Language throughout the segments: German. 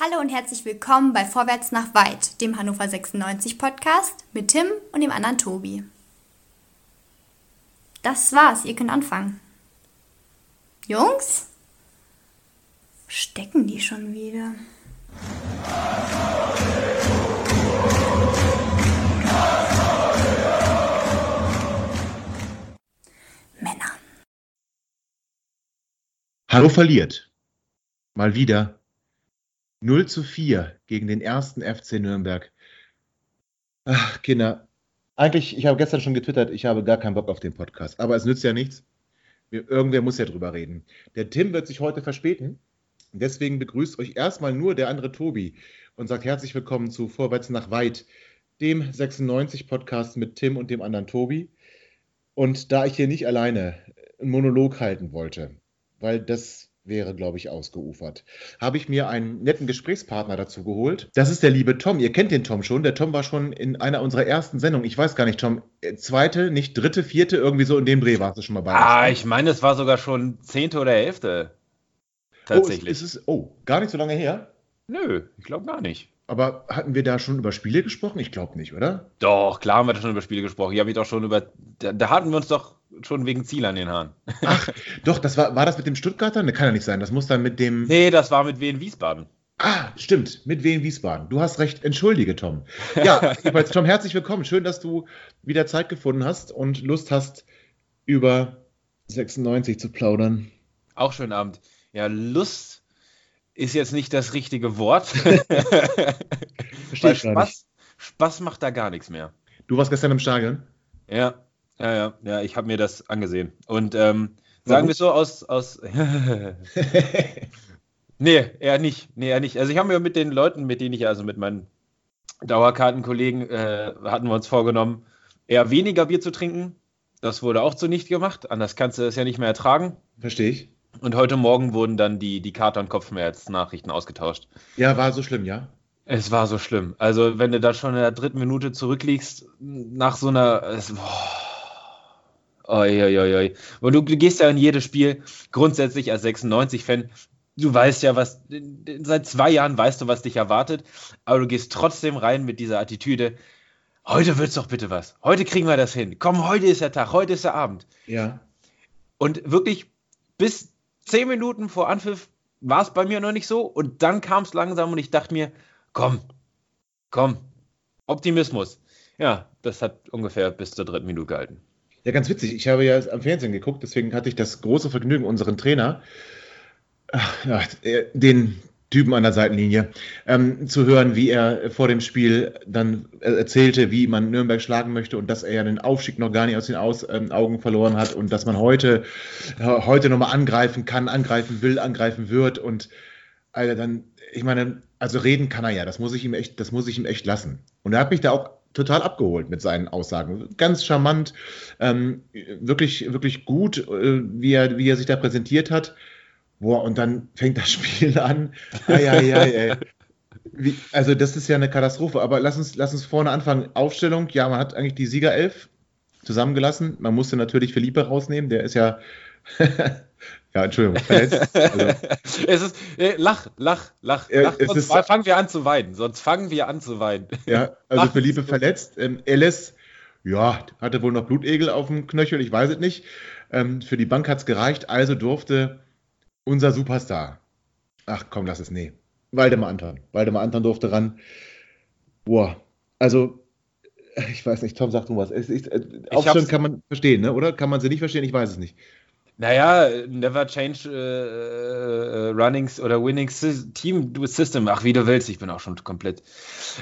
Hallo und herzlich willkommen bei Vorwärts nach Weit, dem Hannover 96 Podcast mit Tim und dem anderen Tobi. Das war's, ihr könnt anfangen. Jungs? Stecken die schon wieder? Männer. Hanno verliert. Mal wieder. 0 zu 4 gegen den ersten FC Nürnberg. Ach, Kinder. Eigentlich, ich habe gestern schon getwittert, ich habe gar keinen Bock auf den Podcast. Aber es nützt ja nichts. Irgendwer muss ja drüber reden. Der Tim wird sich heute verspäten. Deswegen begrüßt euch erstmal nur der andere Tobi und sagt herzlich willkommen zu Vorwärts nach Weit, dem 96-Podcast mit Tim und dem anderen Tobi. Und da ich hier nicht alleine einen Monolog halten wollte, weil das wäre, glaube ich, ausgeufert, habe ich mir einen netten Gesprächspartner dazu geholt. Das ist der liebe Tom. Ihr kennt den Tom schon. Der Tom war schon in einer unserer ersten Sendungen. Ich weiß gar nicht, Tom, äh, zweite, nicht dritte, vierte, irgendwie so in dem Dreh warst du schon mal bei. Ah, ich meine, es war sogar schon zehnte oder elfte. Tatsächlich. Oh, ist, ist es, oh, gar nicht so lange her? Nö, ich glaube gar nicht. Aber hatten wir da schon über Spiele gesprochen? Ich glaube nicht, oder? Doch, klar haben wir da schon über Spiele gesprochen. Ich habe mich doch schon über. Da, da, hatten wir uns doch schon wegen Ziel an den Haaren. Ach, doch, das war, war das mit dem Stuttgarter? Ne, kann ja nicht sein. Das muss dann mit dem. Nee, das war mit Wien Wiesbaden. Ah, stimmt, mit Wien Wiesbaden. Du hast recht. Entschuldige, Tom. Ja, jedenfalls, Tom, herzlich willkommen. Schön, dass du wieder Zeit gefunden hast und Lust hast, über 96 zu plaudern. Auch schönen Abend. Ja, Lust ist jetzt nicht das richtige Wort. Verstehe Spaß, Spaß macht da gar nichts mehr. Du warst gestern im Stadion? Ja, ja, ja, ja ich habe mir das angesehen. Und ähm, sagen wir so aus. aus nee, eher nicht. Nee, eher nicht. Also ich habe mir mit den Leuten, mit denen ich, also mit meinen Dauerkartenkollegen, äh, hatten wir uns vorgenommen, eher weniger Bier zu trinken. Das wurde auch zu nicht gemacht. Anders kannst du das ja nicht mehr ertragen. Verstehe ich. Und heute Morgen wurden dann die, die Kater- und Kopfschmerz-Nachrichten ausgetauscht. Ja, war so schlimm, ja? Es war so schlimm. Also, wenn du da schon in der dritten Minute zurückliegst, nach so einer. Es, Oi, oi, oi. Und du, du gehst ja in jedes Spiel grundsätzlich als 96-Fan. Du weißt ja, was. Seit zwei Jahren weißt du, was dich erwartet. Aber du gehst trotzdem rein mit dieser Attitüde. Heute wird's doch bitte was. Heute kriegen wir das hin. Komm, heute ist der Tag. Heute ist der Abend. Ja. Und wirklich bis zehn Minuten vor Anpfiff war es bei mir noch nicht so und dann kam es langsam und ich dachte mir, komm, komm, Optimismus. Ja, das hat ungefähr bis zur dritten Minute gehalten. Ja, ganz witzig. Ich habe ja am Fernsehen geguckt, deswegen hatte ich das große Vergnügen, unseren Trainer, ja, den Typen an der Seitenlinie, ähm, zu hören, wie er vor dem Spiel dann erzählte, wie man Nürnberg schlagen möchte und dass er ja den Aufstieg noch gar nicht aus den aus, ähm, Augen verloren hat und dass man heute, äh, heute nochmal angreifen kann, angreifen will, angreifen wird und Alter, dann, ich meine, also reden kann er ja, das muss ich ihm echt, das muss ich ihm echt lassen. Und er hat mich da auch total abgeholt mit seinen Aussagen. Ganz charmant, ähm, wirklich, wirklich gut, äh, wie, er, wie er sich da präsentiert hat. Boah, und dann fängt das Spiel an. Ai, ai, ai, Wie, also das ist ja eine Katastrophe. Aber lass uns, lass uns vorne anfangen. Aufstellung, ja, man hat eigentlich die Siegerelf zusammengelassen. Man musste natürlich Philippe rausnehmen, der ist ja. ja, Entschuldigung, verletzt. Also, es ist, äh, lach, lach, lach. lach sonst ist, fangen wir an zu weinen. Sonst fangen wir an zu weinen. Ja, also lach, Philippe verletzt. Ähm, Ellis, ja, hatte wohl noch Blutegel auf dem Knöchel, ich weiß es nicht. Ähm, für die Bank hat es gereicht, also durfte unser Superstar. Ach komm, lass es, nee. Waldemar Anton. Waldemar Anton durfte ran. Boah, also, ich weiß nicht, Tom, sag du was. Es, ich, äh, Aufstellung kann man verstehen, ne? oder? Kann man sie nicht verstehen? Ich weiß es nicht. Naja, never change uh, uh, runnings oder winning team system. Ach, wie du willst, ich bin auch schon komplett.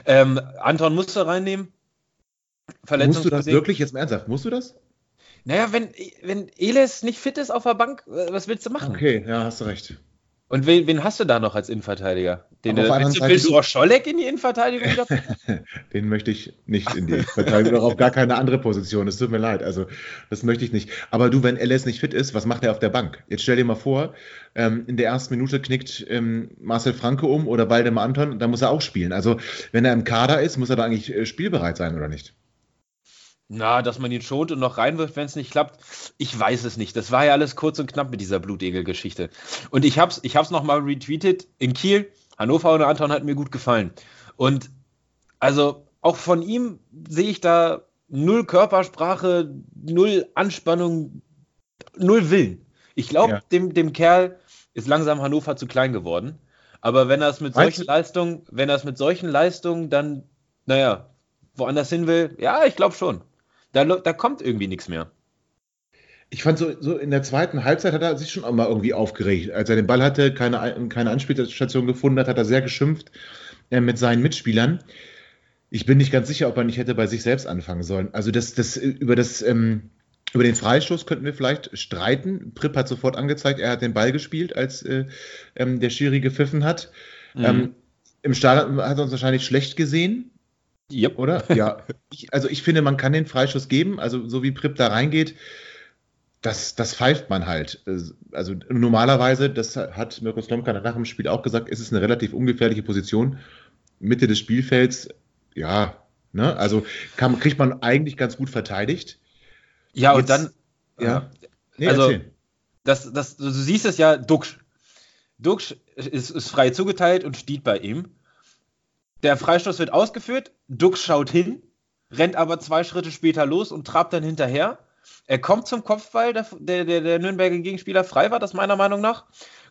Ähm, Anton musst du reinnehmen. Musst du das wirklich jetzt mal ernsthaft? Musst du das? Naja, wenn, wenn Eles nicht fit ist auf der Bank, was willst du machen? Okay, ja, hast du recht. Und wen, wen hast du da noch als Innenverteidiger? Den, äh, willst, du, willst du auch Scholleck in die Innenverteidigung? Den möchte ich nicht in die Innenverteidigung, oder auf gar keine andere Position. Es tut mir leid, also das möchte ich nicht. Aber du, wenn LS nicht fit ist, was macht er auf der Bank? Jetzt stell dir mal vor, ähm, in der ersten Minute knickt ähm, Marcel Franke um oder Waldemar Anton, dann muss er auch spielen. Also wenn er im Kader ist, muss er da eigentlich äh, spielbereit sein, oder nicht? Na, dass man ihn schont und noch reinwirft, wenn es nicht klappt, ich weiß es nicht. Das war ja alles kurz und knapp mit dieser Blutegel-Geschichte. Und ich hab's, ich hab's nochmal retweetet. In Kiel Hannover ohne Anton hat mir gut gefallen. Und also auch von ihm sehe ich da null Körpersprache, null Anspannung, null Willen. Ich glaube, ja. dem, dem Kerl ist langsam Hannover zu klein geworden. Aber wenn er es mit solchen Leistungen, wenn er es mit solchen Leistungen dann, naja, woanders hin will, ja, ich glaube schon. Da, da kommt irgendwie nichts mehr. Ich fand so, so in der zweiten Halbzeit hat er sich schon auch mal irgendwie aufgeregt. Als er den Ball hatte, keine, keine Anspielstation gefunden hat, hat er sehr geschimpft äh, mit seinen Mitspielern. Ich bin nicht ganz sicher, ob er nicht hätte bei sich selbst anfangen sollen. Also das, das über das ähm, über den Freistoß könnten wir vielleicht streiten. Pripp hat sofort angezeigt, er hat den Ball gespielt, als äh, ähm, der Schiri gepfiffen hat. Mhm. Ähm, Im Stadion hat er uns wahrscheinlich schlecht gesehen. Yep. Oder? Ja. Ich, also ich finde, man kann den Freistoß geben. Also so wie Pripp da reingeht, das, das pfeift man halt. Also normalerweise, das hat Mirko Slomka nach dem Spiel auch gesagt, ist es eine relativ ungefährliche Position. Mitte des Spielfelds, ja, ne? also kann, kriegt man eigentlich ganz gut verteidigt. Ja, Jetzt, und dann, ja, nee, also, das, das, du siehst es ja, Duxch. Duxch ist, ist frei zugeteilt und steht bei ihm. Der Freistoß wird ausgeführt, Duxch schaut hin, rennt aber zwei Schritte später los und trabt dann hinterher. Er kommt zum Kopfball, der, der, der, Nürnberger Gegenspieler frei war, das meiner Meinung nach,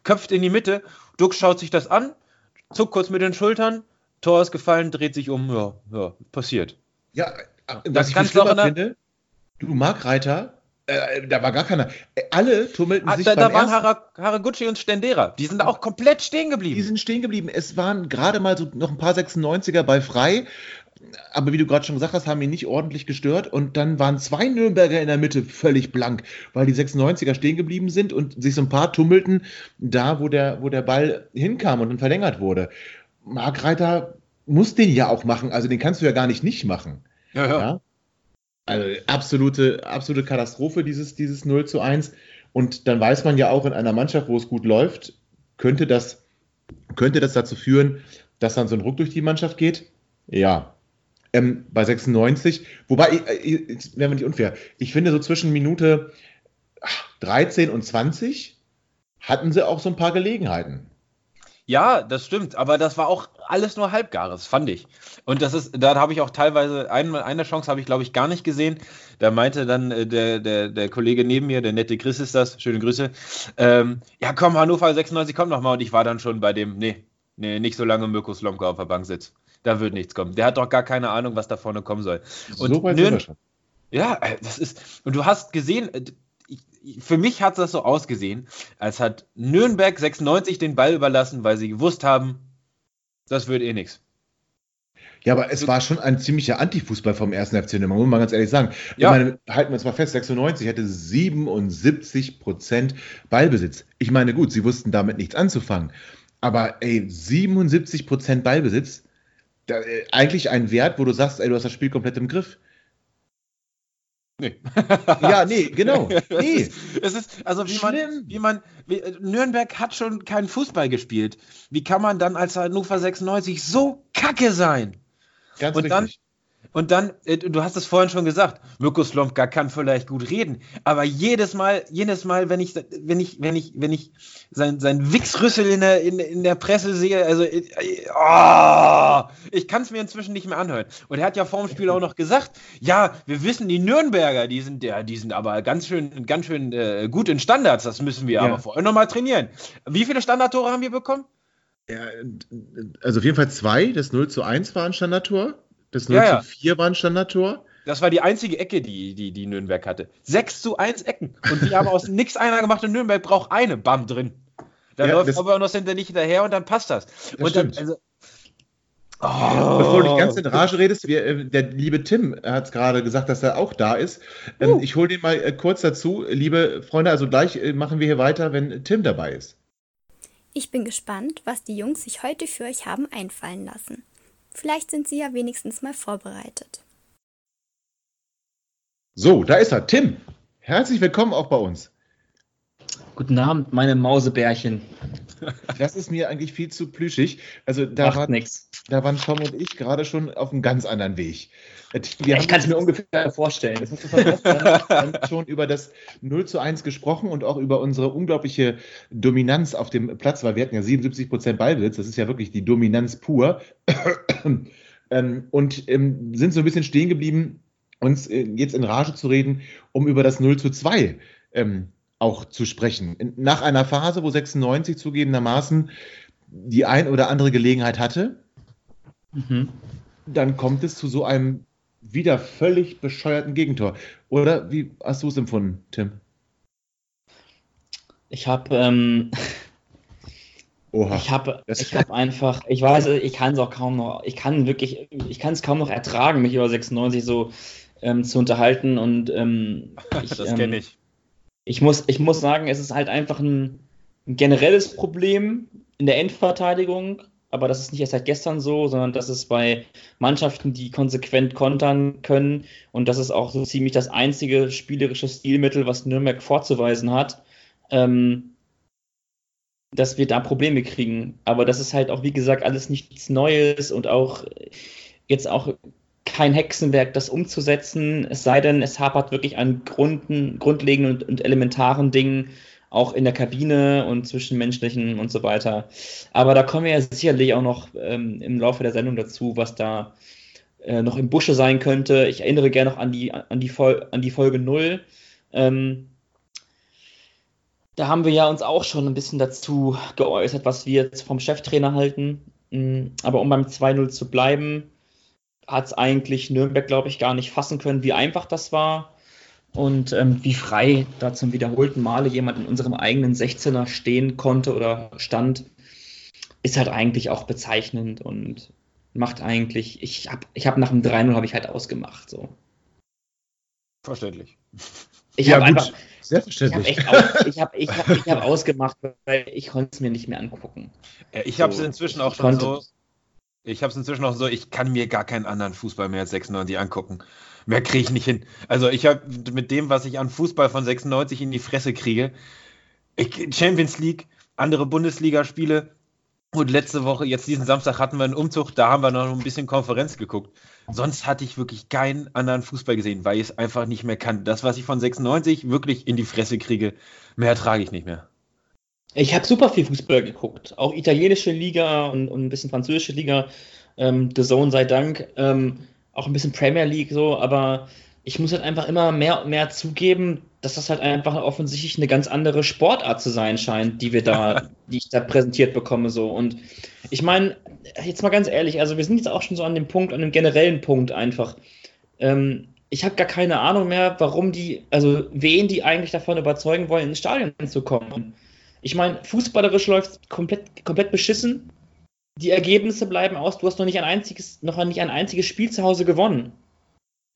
köpft in die Mitte, Duxch schaut sich das an, zuckt kurz mit den Schultern, Tor ist gefallen, dreht sich um, ja, ja passiert. Ja, was das ich viel finde, Du, Markreiter, äh, da war gar keiner. Alle tummelten ah, sich. Da, da waren Hara, Haraguchi und Stendera. Die sind auch komplett stehen geblieben. Die sind stehen geblieben. Es waren gerade mal so noch ein paar 96er bei frei. Aber wie du gerade schon gesagt hast, haben ihn nicht ordentlich gestört. Und dann waren zwei Nürnberger in der Mitte völlig blank, weil die 96er stehen geblieben sind und sich so ein paar tummelten da, wo der, wo der Ball hinkam und dann verlängert wurde. Markreiter muss den ja auch machen. Also den kannst du ja gar nicht nicht machen. Ja, ja. ja? Also absolute, absolute Katastrophe, dieses, dieses 0 zu 1. Und dann weiß man ja auch in einer Mannschaft, wo es gut läuft, könnte das, könnte das dazu führen, dass dann so ein Ruck durch die Mannschaft geht? Ja. Ähm, bei 96, wobei, wäre mir nicht unfair, ich finde so zwischen Minute 13 und 20 hatten sie auch so ein paar Gelegenheiten. Ja, das stimmt, aber das war auch alles nur Halbgares, fand ich. Und das ist, da habe ich auch teilweise, ein, eine Chance habe ich, glaube ich, gar nicht gesehen. Da meinte dann äh, der, der, der Kollege neben mir, der nette Chris ist das, schöne Grüße, ähm, ja komm, Hannover 96, komm noch mal. Und ich war dann schon bei dem, nee, nee, nicht so lange Mirko Slomka auf der Bank sitzt. Da wird nichts kommen. Der hat doch gar keine Ahnung, was da vorne kommen soll. Und so weit Nürn schon. Ja, äh, das ist, und du hast gesehen, äh, für mich hat das so ausgesehen, als hat Nürnberg 96 den Ball überlassen, weil sie gewusst haben, das wird eh nichts. Ja, aber es war schon ein ziemlicher Antifußball vom ersten FC Nürnberg, muss man ganz ehrlich sagen. Ja. Ich meine, halten wir uns mal fest, 96 hätte 77 Prozent Ballbesitz. Ich meine, gut, sie wussten damit nichts anzufangen. Aber ey, 77 Prozent Ballbesitz, da, äh, eigentlich ein Wert, wo du sagst, ey, du hast das Spiel komplett im Griff. Nee. ja, nee, genau. Nee. Es ist, also wie man, wie man, wie, Nürnberg hat schon keinen Fußball gespielt. Wie kann man dann als Hannover 96 so kacke sein? Ganz und richtig. Und dann, äh, du hast es vorhin schon gesagt, Mirko Slomka kann vielleicht gut reden, aber jedes Mal, jedes Mal, wenn ich, wenn ich, wenn ich, wenn ich sein, sein Wichsrüssel in der, in, in der Presse sehe, also, oh, ich kann es mir inzwischen nicht mehr anhören. Und er hat ja vor dem Spiel auch noch gesagt, ja, wir wissen, die Nürnberger, die sind, ja, die sind aber ganz schön, ganz schön äh, gut in Standards, das müssen wir ja. aber vorher nochmal trainieren. Wie viele Standardtore haben wir bekommen? Ja, also auf jeden Fall zwei, das 0 zu 1 war ein Standardtor. Das 0 ja, zu 4 war ein Standardtor. Das war die einzige Ecke, die, die, die Nürnberg hatte. 6 zu 1 Ecken. Und die haben aus nichts einer gemacht und Nürnberg braucht eine. Bam, drin. Da ja, läuft aber noch hinter nicht hinterher und dann passt das. das und dann, also, Oh. Bevor du nicht ganz in Rage redest, wir, äh, der liebe Tim hat gerade gesagt, dass er auch da ist. Ähm, uh. Ich hole den mal äh, kurz dazu. Liebe Freunde, also gleich äh, machen wir hier weiter, wenn Tim dabei ist. Ich bin gespannt, was die Jungs sich heute für euch haben einfallen lassen. Vielleicht sind Sie ja wenigstens mal vorbereitet. So, da ist er, Tim. Herzlich willkommen auch bei uns. Guten Abend, meine Mausebärchen. Das ist mir eigentlich viel zu plüschig. Also da, Macht war, nix. da waren Tom und ich gerade schon auf einem ganz anderen Weg. Wir ich haben kann es mir ungefähr vorstellen. Das hast du verpasst. Wir haben schon über das 0 zu 1 gesprochen und auch über unsere unglaubliche Dominanz auf dem Platz, weil wir hatten ja 77 Prozent Ballbesitz. Das ist ja wirklich die Dominanz pur. Ähm, und ähm, sind so ein bisschen stehen geblieben, uns äh, jetzt in Rage zu reden, um über das 0 zu 2 ähm, auch zu sprechen. Nach einer Phase, wo 96 zugegebenermaßen die ein oder andere Gelegenheit hatte, Mhm. dann kommt es zu so einem wieder völlig bescheuerten Gegentor. Oder wie hast du es empfunden, Tim? Ich habe ähm, Oha. ich habe ich habe einfach, ich weiß, ich kann es auch kaum noch, ich kann wirklich, ich kann es kaum noch ertragen, mich über 96 so ähm, zu unterhalten und ähm, ich, das ähm, kenne ich. Ich muss, ich muss sagen, es ist halt einfach ein, ein generelles Problem in der Endverteidigung, aber das ist nicht erst seit gestern so, sondern das ist bei Mannschaften, die konsequent kontern können und das ist auch so ziemlich das einzige spielerische Stilmittel, was Nürnberg vorzuweisen hat, ähm, dass wir da Probleme kriegen. Aber das ist halt auch, wie gesagt, alles nichts Neues und auch jetzt auch kein Hexenwerk, das umzusetzen, es sei denn, es hapert wirklich an Grunden, grundlegenden und, und elementaren Dingen, auch in der Kabine und zwischenmenschlichen und so weiter. Aber da kommen wir ja sicherlich auch noch ähm, im Laufe der Sendung dazu, was da äh, noch im Busche sein könnte. Ich erinnere gerne noch an die, an die, Fol an die Folge 0. Ähm, da haben wir ja uns auch schon ein bisschen dazu geäußert, was wir jetzt vom Cheftrainer halten. Mm, Aber um beim 2-0 zu bleiben, hat es eigentlich Nürnberg, glaube ich, gar nicht fassen können, wie einfach das war und ähm, wie frei da zum wiederholten Male jemand in unserem eigenen 16er stehen konnte oder stand, ist halt eigentlich auch bezeichnend und macht eigentlich, ich habe ich hab nach dem 3-0 habe ich halt ausgemacht. So. Verständlich. Ich Ja, habe einfach, ich habe Selbstverständlich. echt aus, ich hab, ich hab, ich hab ausgemacht, weil ich konnte es mir nicht mehr angucken. Ich habe es So, inzwischen ich auch schon konnte- so. Ich habe es inzwischen auch so, ich kann mir gar keinen anderen Fußball mehr als 96 angucken. Mehr kriege ich nicht hin. Also ich habe mit dem, was ich an Fußball von 96 in die Fresse kriege, ich, Champions League, andere Bundesligaspiele und letzte Woche, jetzt diesen Samstag hatten wir einen Umzug, da haben wir noch ein bisschen Konferenz geguckt. Sonst hatte ich wirklich keinen anderen Fußball gesehen, weil ich es einfach nicht mehr kann. Das, was ich von 96 wirklich in die Fresse kriege, mehr ertrage ich nicht mehr. Ich habe super viel Fußball geguckt, auch italienische Liga und, und ein bisschen französische Liga, ähm, The Zone sei Dank, ähm, auch ein bisschen Premier League so, aber ich muss halt einfach immer mehr und mehr zugeben, dass das halt einfach offensichtlich eine ganz andere Sportart zu sein scheint, die wir da, die ich da präsentiert bekomme so. Und ich meine, jetzt mal ganz ehrlich, also wir sind jetzt auch schon so an dem Punkt, an dem generellen Punkt einfach. Ähm, ich habe gar keine Ahnung mehr, warum die, also wen die eigentlich davon überzeugen wollen, ins Stadion zu kommen. Ich meine, fußballerisch läuft komplett, komplett beschissen. Die Ergebnisse bleiben aus. Du hast noch nicht ein einziges, noch nicht ein einziges Spiel zu Hause gewonnen.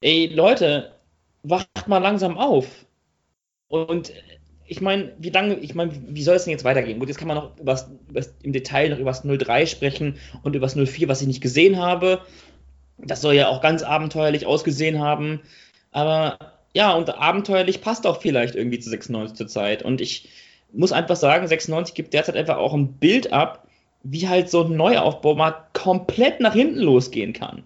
Ey, Leute, wacht mal langsam auf. Und ich meine, wie lange, ich meine, wie soll es denn jetzt weitergehen? Gut, jetzt kann man noch übers, übers, im Detail noch über das 03 sprechen und über das 04, was ich nicht gesehen habe. Das soll ja auch ganz abenteuerlich ausgesehen haben. Aber ja, und abenteuerlich passt auch vielleicht irgendwie zu 96 zur Zeit. Und ich muss einfach sagen, 96 gibt derzeit einfach auch ein Bild ab, wie halt so ein Neuaufbau mal komplett nach hinten losgehen kann.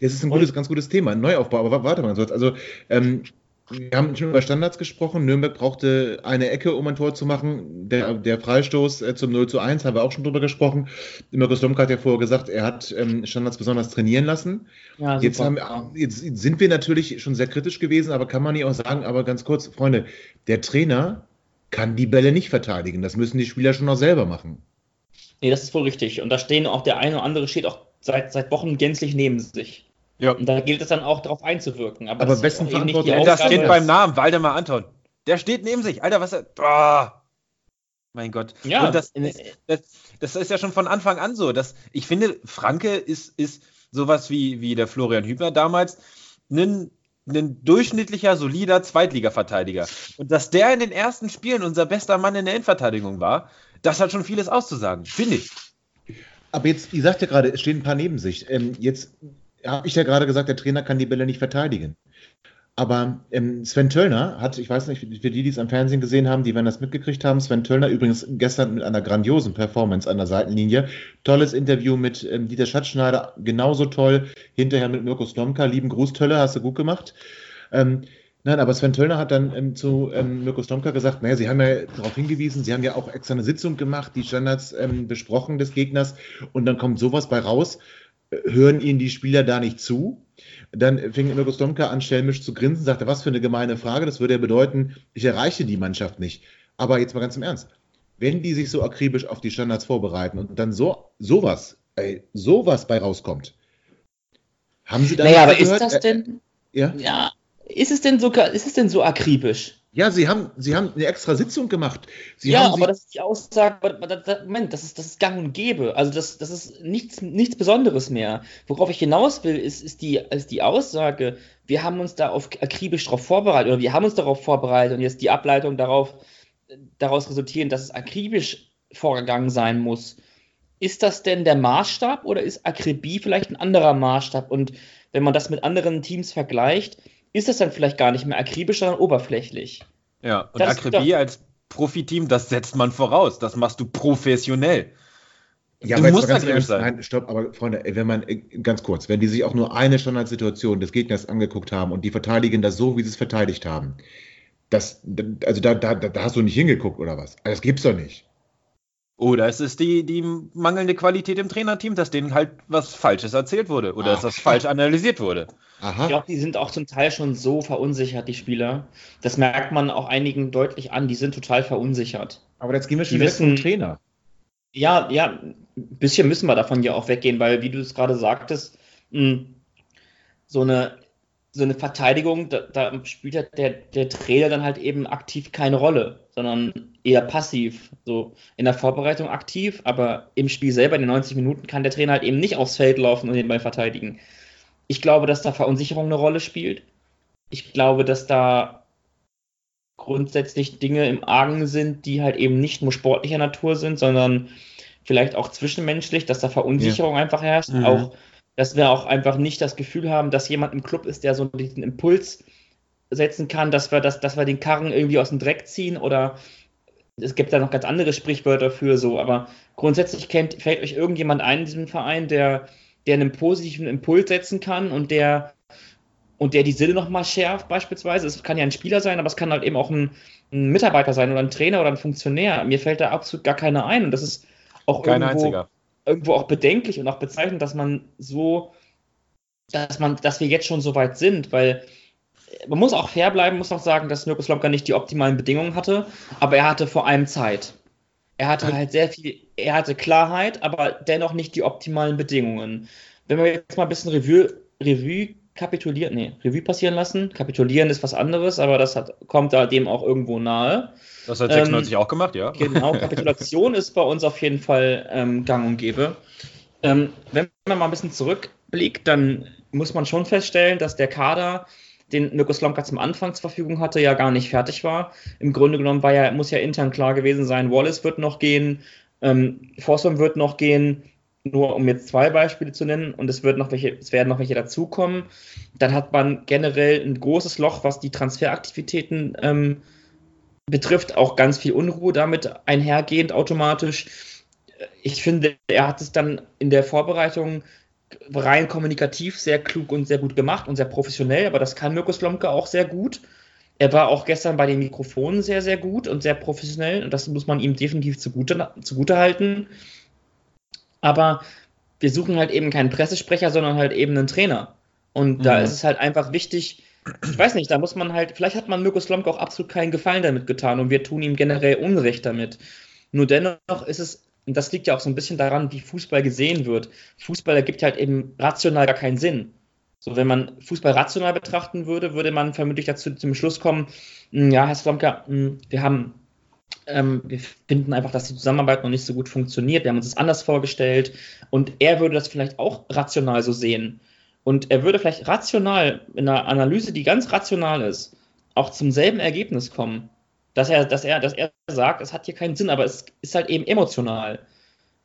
Das ist ein gutes, ganz gutes Thema, ein Neuaufbau. Aber wa- warte mal, also ähm, wir haben schon über Standards gesprochen. Nürnberg brauchte eine Ecke, um ein Tor zu machen. Der, der Freistoß äh, zum 0 zu 1 haben wir auch schon drüber gesprochen. Markus Domke hat ja vorher gesagt, er hat ähm, Standards besonders trainieren lassen. Ja, Jetzt, haben, jetzt sind wir natürlich schon sehr kritisch gewesen, aber kann man nicht auch sagen, aber ganz kurz, Freunde, der Trainer kann die Bälle nicht verteidigen. Das müssen die Spieler schon noch selber machen. Nee, das ist wohl richtig. Und da stehen auch der eine oder andere steht auch seit, seit Wochen gänzlich neben sich. Ja. Und da gilt es dann auch darauf einzuwirken. Aber, Aber auch nicht die Verantwortung- Das steht beim Namen, Waldemar Anton. Der steht neben sich. Alter, was er. Boah. Mein Gott. Ja, Und das, das, das ist ja schon von Anfang an so. Dass, ich finde, Franke ist, ist sowas wie, wie der Florian Hübner damals ein, ein durchschnittlicher, solider Zweitliga-Verteidiger. Und dass der in den ersten Spielen unser bester Mann in der Innenverteidigung war, das hat schon vieles auszusagen, finde ich. Aber jetzt, ihr sagt ja gerade, es stehen ein paar neben sich. Ähm, jetzt habe ich ja gerade gesagt, der Trainer kann die Bälle nicht verteidigen. Aber ähm, Sven Töllner hat, ich weiß nicht, für die, die es am Fernsehen gesehen haben, die werden das mitgekriegt haben, Sven Töllner übrigens gestern mit einer grandiosen Performance an der Seitenlinie. Tolles Interview mit ähm, Dieter Schatzschneider, genauso toll. Hinterher mit Mirko Slomka. Lieben Gruß, Tölle, hast du gut gemacht. Ähm, Nein, aber Sven Töllner hat dann ähm, zu ähm, Mirko Slomka gesagt, naja, Sie haben ja darauf hingewiesen, Sie haben ja auch extra eine Sitzung gemacht, die Standards ähm, besprochen des Gegners und dann kommt sowas bei raus. Hören Ihnen die Spieler da nicht zu? Dann fing Mirko Slomka an, schelmisch zu grinsen, sagte, was für eine gemeine Frage, das würde ja bedeuten, ich erreiche die Mannschaft nicht. Aber jetzt mal ganz im Ernst, wenn die sich so akribisch auf die Standards vorbereiten und dann so sowas, ey, sowas bei rauskommt, haben Sie da Naja, aber gehört? ist das denn? Äh, ja? ja, ist es denn so, ist es denn so akribisch? Ja, sie haben, sie haben eine extra Sitzung gemacht. Sie ja, aber das ist die Aussage, Moment, das ist, das ist gang und gäbe. Also das, das ist nichts, nichts Besonderes mehr. Worauf ich hinaus will, ist, ist, die, ist die Aussage, wir haben uns da auf akribisch darauf vorbereitet oder wir haben uns darauf vorbereitet und jetzt die Ableitung darauf, daraus resultieren, dass es akribisch vorgegangen sein muss. Ist das denn der Maßstab oder ist Akribie vielleicht ein anderer Maßstab? Und wenn man das mit anderen Teams vergleicht, ist das dann vielleicht gar nicht mehr akribisch, sondern oberflächlich. Ja, und das Akribie als Profiteam, das setzt man voraus. Das machst du professionell. Ja, du musst akribisch sein. Nein, stopp, aber Freunde, wenn man, ganz kurz, wenn die sich auch nur eine Standardsituation des Gegners angeguckt haben und die verteidigen das so, wie sie es verteidigt haben, das, also da, da, da hast du nicht hingeguckt oder was? Also das gibt's doch nicht. Oder es ist die, die mangelnde Qualität im Trainerteam, dass denen halt was Falsches erzählt wurde oder Ach. dass das falsch analysiert wurde. Aha. Ich glaube, die sind auch zum Teil schon so verunsichert, die Spieler. Das merkt man auch einigen deutlich an, die sind total verunsichert. Aber jetzt gehen wir schon wieder zum Trainer. Ja, ja, ein bisschen müssen wir davon ja auch weggehen, weil, wie du es gerade sagtest, hm, so eine so eine Verteidigung, da, da spielt der, der Trainer dann halt eben aktiv keine Rolle, sondern eher passiv. So in der Vorbereitung aktiv, aber im Spiel selber in den 90 Minuten kann der Trainer halt eben nicht aufs Feld laufen und den Ball verteidigen. Ich glaube, dass da Verunsicherung eine Rolle spielt. Ich glaube, dass da grundsätzlich Dinge im Argen sind, die halt eben nicht nur sportlicher Natur sind, sondern vielleicht auch zwischenmenschlich, dass da Verunsicherung ja. einfach herrscht. Mhm. Auch dass wir auch einfach nicht das Gefühl haben, dass jemand im Club ist, der so diesen Impuls setzen kann, dass wir, das, dass wir den Karren irgendwie aus dem Dreck ziehen oder es gibt da noch ganz andere Sprichwörter für so, aber grundsätzlich kennt, fällt euch irgendjemand ein in diesem Verein, der, der einen positiven Impuls setzen kann und der und der die Sinne nochmal schärft, beispielsweise. Es kann ja ein Spieler sein, aber es kann halt eben auch ein, ein, Mitarbeiter sein oder ein Trainer oder ein Funktionär. Mir fällt da absolut gar keiner ein und das ist auch Kein irgendwo, einziger irgendwo auch bedenklich und auch bezeichnend, dass man so, dass man, dass wir jetzt schon so weit sind, weil man muss auch fair bleiben, muss auch sagen, dass Mirko Slomka nicht die optimalen Bedingungen hatte, aber er hatte vor allem Zeit. Er hatte halt sehr viel, er hatte Klarheit, aber dennoch nicht die optimalen Bedingungen. Wenn wir jetzt mal ein bisschen Revue, Revue kapitulieren, nee, Revue passieren lassen, kapitulieren ist was anderes, aber das hat, kommt da dem auch irgendwo nahe. Das hat 96 ähm, auch gemacht, ja. Genau, Kapitulation ist bei uns auf jeden Fall ähm, gang und gäbe. Ähm, wenn man mal ein bisschen zurückblickt, dann muss man schon feststellen, dass der Kader, den Mirko Slomka zum Anfang zur Verfügung hatte, ja gar nicht fertig war. Im Grunde genommen war ja, muss ja intern klar gewesen sein, Wallace wird noch gehen, ähm, Fossum wird noch gehen, nur um jetzt zwei Beispiele zu nennen, und es, wird noch welche, es werden noch welche dazukommen. Dann hat man generell ein großes Loch, was die Transferaktivitäten ähm, betrifft, auch ganz viel Unruhe damit einhergehend automatisch. Ich finde, er hat es dann in der Vorbereitung rein kommunikativ sehr klug und sehr gut gemacht und sehr professionell, aber das kann Mirko Slomka auch sehr gut. Er war auch gestern bei den Mikrofonen sehr, sehr gut und sehr professionell und das muss man ihm definitiv zugute, zugute halten. Aber wir suchen halt eben keinen Pressesprecher, sondern halt eben einen Trainer. Und mhm. da ist es halt einfach wichtig, ich weiß nicht, da muss man halt, vielleicht hat man Mirko Slomka auch absolut keinen Gefallen damit getan und wir tun ihm generell Unrecht damit. Nur dennoch ist es, und das liegt ja auch so ein bisschen daran, wie Fußball gesehen wird. Fußball ergibt halt eben rational gar keinen Sinn. So, wenn man Fußball rational betrachten würde, würde man vermutlich dazu zum Schluss kommen, hm, ja, Herr Slomka, hm, wir haben, ähm, wir finden einfach, dass die Zusammenarbeit noch nicht so gut funktioniert, wir haben uns das anders vorgestellt und er würde das vielleicht auch rational so sehen. Und er würde vielleicht rational, in einer Analyse, die ganz rational ist, auch zum selben Ergebnis kommen. Dass er, dass er, dass er sagt, es hat hier keinen Sinn, aber es ist halt eben emotional.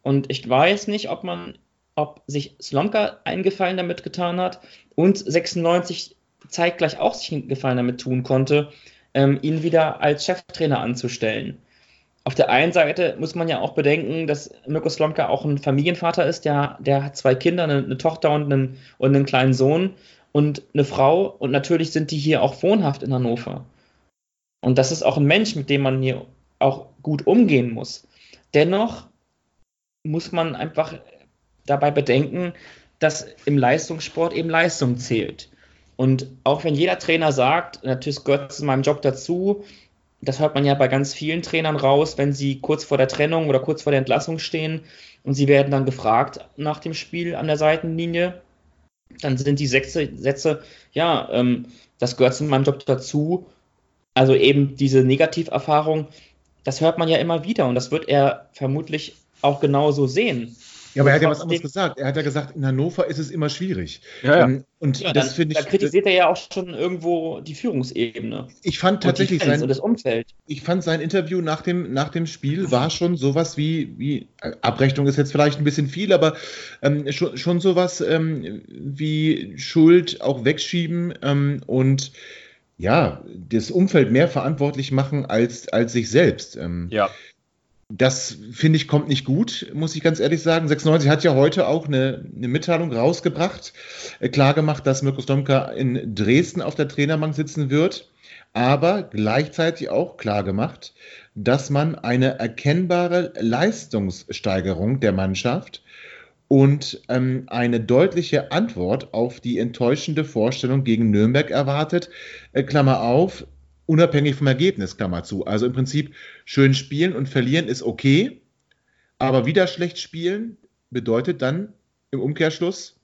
Und ich weiß nicht, ob man, ob sich Slomka einen Gefallen damit getan hat und 96 zeitgleich auch sich einen Gefallen damit tun konnte, ähm, ihn wieder als Cheftrainer anzustellen. Auf der einen Seite muss man ja auch bedenken, dass Mirko Slomka auch ein Familienvater ist, der, der hat zwei Kinder, eine, eine Tochter und einen, und einen kleinen Sohn und eine Frau und natürlich sind die hier auch wohnhaft in Hannover. Und das ist auch ein Mensch, mit dem man hier auch gut umgehen muss. Dennoch muss man einfach dabei bedenken, dass im Leistungssport eben Leistung zählt. Und auch wenn jeder Trainer sagt, natürlich gehört es zu meinem Job dazu, das hört man ja bei ganz vielen Trainern raus, wenn sie kurz vor der Trennung oder kurz vor der Entlassung stehen und sie werden dann gefragt nach dem Spiel an der Seitenlinie, dann sind die Sätze, Sätze ja, ähm, das gehört zu meinem Job dazu. Also eben diese Negativerfahrung, das hört man ja immer wieder und das wird er vermutlich auch genauso sehen. Ja, aber er hat ja was anderes gesagt. Er hat ja gesagt, in Hannover ist es immer schwierig. Ja, ja. Ähm, und ja, das finde ich. Da kritisiert er ja auch schon irgendwo die Führungsebene. Ich fand tatsächlich sein, und das Umfeld. Ich fand sein Interview nach dem, nach dem Spiel war schon sowas wie, wie Abrechnung ist jetzt vielleicht ein bisschen viel, aber ähm, schon, schon sowas ähm, wie Schuld auch wegschieben ähm, und ja, das Umfeld mehr verantwortlich machen als, als sich selbst. Ähm, ja. Das finde ich kommt nicht gut, muss ich ganz ehrlich sagen. 96 hat ja heute auch eine, eine Mitteilung rausgebracht, äh, klargemacht, dass Mirko Stomka in Dresden auf der Trainerbank sitzen wird, aber gleichzeitig auch klargemacht, dass man eine erkennbare Leistungssteigerung der Mannschaft und ähm, eine deutliche Antwort auf die enttäuschende Vorstellung gegen Nürnberg erwartet. Äh, Klammer auf, unabhängig vom Ergebnis, Klammer zu. Also im Prinzip schön spielen und verlieren ist okay, aber wieder schlecht spielen bedeutet dann im Umkehrschluss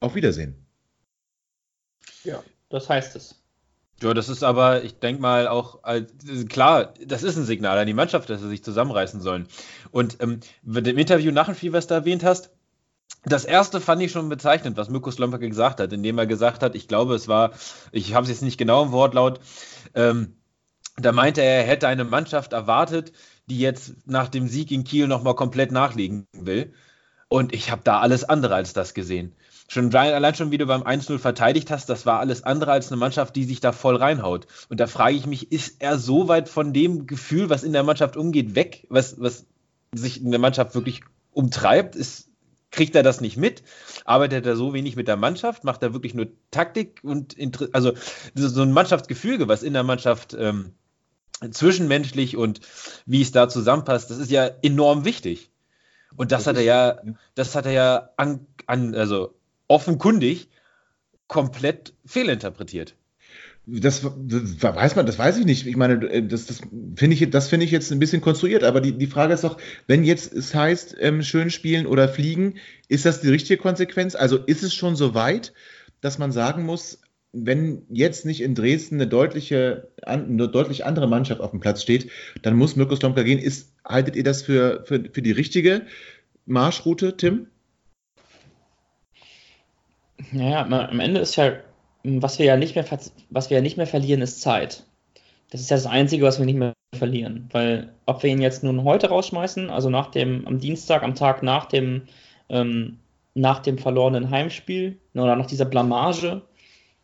auf Wiedersehen. Ja, das heißt es. Ja, das ist aber, ich denke mal, auch klar, das ist ein Signal an die Mannschaft, dass sie sich zusammenreißen sollen. Und ähm, im Interview nach dem Spiel, was du erwähnt hast, das erste fand ich schon bezeichnend, was Mirko Slomka gesagt hat, indem er gesagt hat, ich glaube, es war, ich habe es jetzt nicht genau im Wortlaut, ähm, da meinte er, er hätte eine Mannschaft erwartet, die jetzt nach dem Sieg in Kiel nochmal komplett nachlegen will. Und ich habe da alles andere als das gesehen. Schon allein schon, wie du beim 1-0 verteidigt hast, das war alles andere als eine Mannschaft, die sich da voll reinhaut. Und da frage ich mich, ist er so weit von dem Gefühl, was in der Mannschaft umgeht, weg, was, was sich in der Mannschaft wirklich umtreibt? Ist, kriegt er das nicht mit? Arbeitet er so wenig mit der Mannschaft? Macht er wirklich nur Taktik und also so ein Mannschaftsgefüge, was in der Mannschaft ähm, zwischenmenschlich und wie es da zusammenpasst, das ist ja enorm wichtig. Und das, das hat er ja, das hat er ja an, an, also offenkundig komplett fehlinterpretiert. Das, das, weiß man, das weiß ich nicht. Ich meine, äh, das, das finde ich, das ich jetzt ein bisschen konstruiert. Aber die, die Frage ist doch, wenn jetzt es heißt, ähm, schön spielen oder fliegen, ist das die richtige Konsequenz? Also ist es schon so weit, dass man sagen muss, wenn jetzt nicht in Dresden eine deutliche, eine deutlich andere Mannschaft auf dem Platz steht, dann muss Mirko Slomka gehen. Ist, haltet ihr das für, für, für die richtige Marschroute, Tim? Naja, am Ende ist ja was wir ja nicht mehr, was wir ja nicht mehr verlieren, ist Zeit. Das ist ja das Einzige, was wir nicht mehr verlieren. Weil ob wir ihn jetzt nun heute rausschmeißen, also nach dem, am Dienstag, am Tag nach dem, ähm, nach dem verlorenen Heimspiel oder nach dieser Blamage,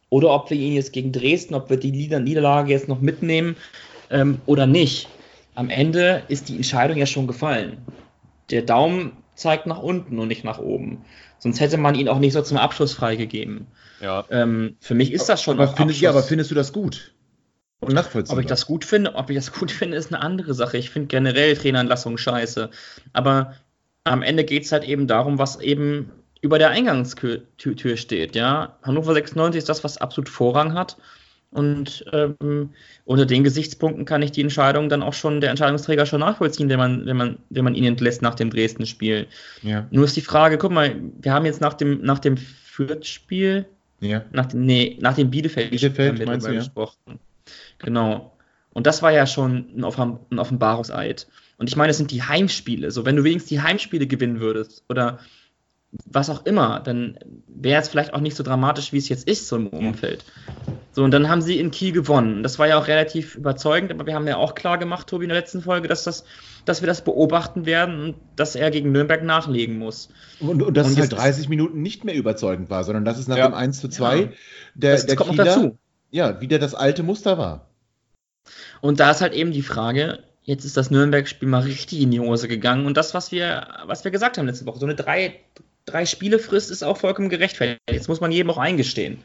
oder ob wir ihn jetzt gegen Dresden, ob wir die Niederlage jetzt noch mitnehmen ähm, oder nicht. Am Ende ist die Entscheidung ja schon gefallen. Der Daumen zeigt nach unten und nicht nach oben. Sonst hätte man ihn auch nicht so zum Abschluss freigegeben. Ja. Ähm, für mich ist das schon. Aber, find, ja, aber findest du das gut? Und nachvollziehbar. Ob ich das gut finde, ob ich das gut finde, ist eine andere Sache. Ich finde generell Traineranlassungen scheiße. Aber am Ende geht es halt eben darum, was eben über der Eingangstür steht. Ja? Hannover 96 ist das, was absolut Vorrang hat. Und ähm, unter den Gesichtspunkten kann ich die Entscheidung dann auch schon, der Entscheidungsträger schon nachvollziehen, wenn man, wenn man, wenn man ihn entlässt nach dem Dresden-Spiel. Ja. Nur ist die Frage, guck mal, wir haben jetzt nach dem, nach dem Fürth-Spiel, ja. nach dem, nee, nach dem Bielefeld-Spiel Bielefeld, meinst du, ja? gesprochen. Genau. Und das war ja schon ein, Offen ein Offenbarungseid. Und ich meine, es sind die Heimspiele. So, wenn du wenigstens die Heimspiele gewinnen würdest oder was auch immer, dann wäre es vielleicht auch nicht so dramatisch, wie es jetzt ist, so im Umfeld. So, und dann haben sie in Kiel gewonnen. Das war ja auch relativ überzeugend, aber wir haben ja auch klar gemacht, Tobi, in der letzten Folge, dass das dass wir das beobachten werden und dass er gegen Nürnberg nachlegen muss. Und, und dass und es halt 30 Minuten nicht mehr überzeugend war, sondern dass es nach ja. dem 1 zu 2 ja. der, das der kommt Kieler, dazu. ja, wieder das alte Muster war. Und da ist halt eben die Frage, jetzt ist das Nürnberg-Spiel mal richtig in die Hose gegangen und das, was wir, was wir gesagt haben letzte Woche, so eine drei, drei Spielefrist ist auch vollkommen gerechtfertigt. Jetzt muss man jedem auch eingestehen.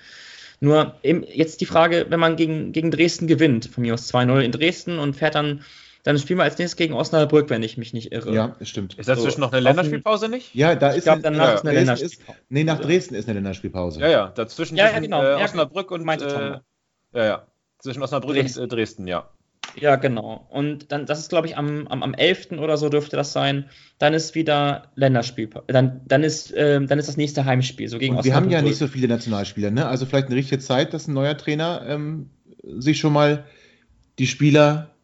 Nur eben jetzt die Frage, wenn man gegen, gegen Dresden gewinnt, von mir aus 2-0 in Dresden und fährt dann, dann spielen wir als nächstes gegen Osnabrück, wenn ich mich nicht irre. Ja, das stimmt. Ist dazwischen so, noch eine Länderspielpause nicht? Ja, da ist ich glaube, danach ja, ist eine Länderspielpause. Ist, nee, nach Dresden ist eine Länderspielpause. Ja, ja, dazwischen ja, ja, genau. äh, Osnabrück und äh, ja, ja, zwischen Osnabrück Dresden. und äh, Dresden, ja. Ja, genau. Und dann, das ist, glaube ich, am, am, am 11. oder so dürfte das sein. Dann ist wieder Länderspiel. Dann, dann, ist, äh, dann ist das nächste Heimspiel. So gegen Und wir haben ja nicht so viele Nationalspieler, ne? Also vielleicht eine richtige Zeit, dass ein neuer Trainer ähm, sich schon mal die Spieler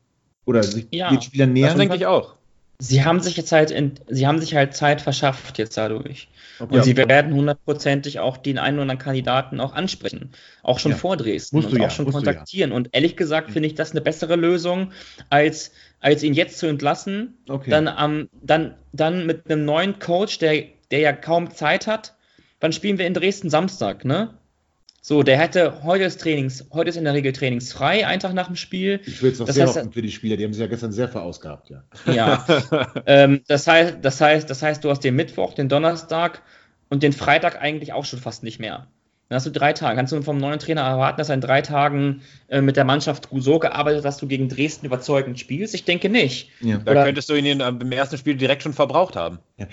oder sich ja, den Spielern nähern Das denke ich auch. Sie haben sich jetzt halt, in, sie haben sich halt Zeit verschafft jetzt dadurch. Okay. Und sie werden hundertprozentig auch den einen oder anderen Kandidaten auch ansprechen. Auch schon ja. vor Dresden Musst und auch ja, schon kontaktieren. Ja. Und ehrlich gesagt finde ich das eine bessere Lösung, als, als ihn jetzt zu entlassen. Okay. Dann, ähm, dann, dann mit einem neuen Coach, der, der ja kaum Zeit hat. Wann spielen wir in Dresden Samstag, ne? So, der hätte heute ist Trainings, heute ist in der Regel trainingsfrei, einen Tag nach dem Spiel. Ich würde es auch das sehr heißt, hoffen für die Spieler, die haben sich ja gestern sehr verausgabt, ja. Ja. ähm, das heißt, das heißt, das heißt, du hast den Mittwoch, den Donnerstag und den Freitag eigentlich auch schon fast nicht mehr. Dann hast du drei Tage. Kannst du vom neuen Trainer erwarten, dass er in drei Tagen äh, mit der Mannschaft so gearbeitet hat, dass du gegen Dresden überzeugend spielst? Ich denke nicht. Ja. Da könntest du ihn in, im ersten Spiel direkt schon verbraucht haben. Ja.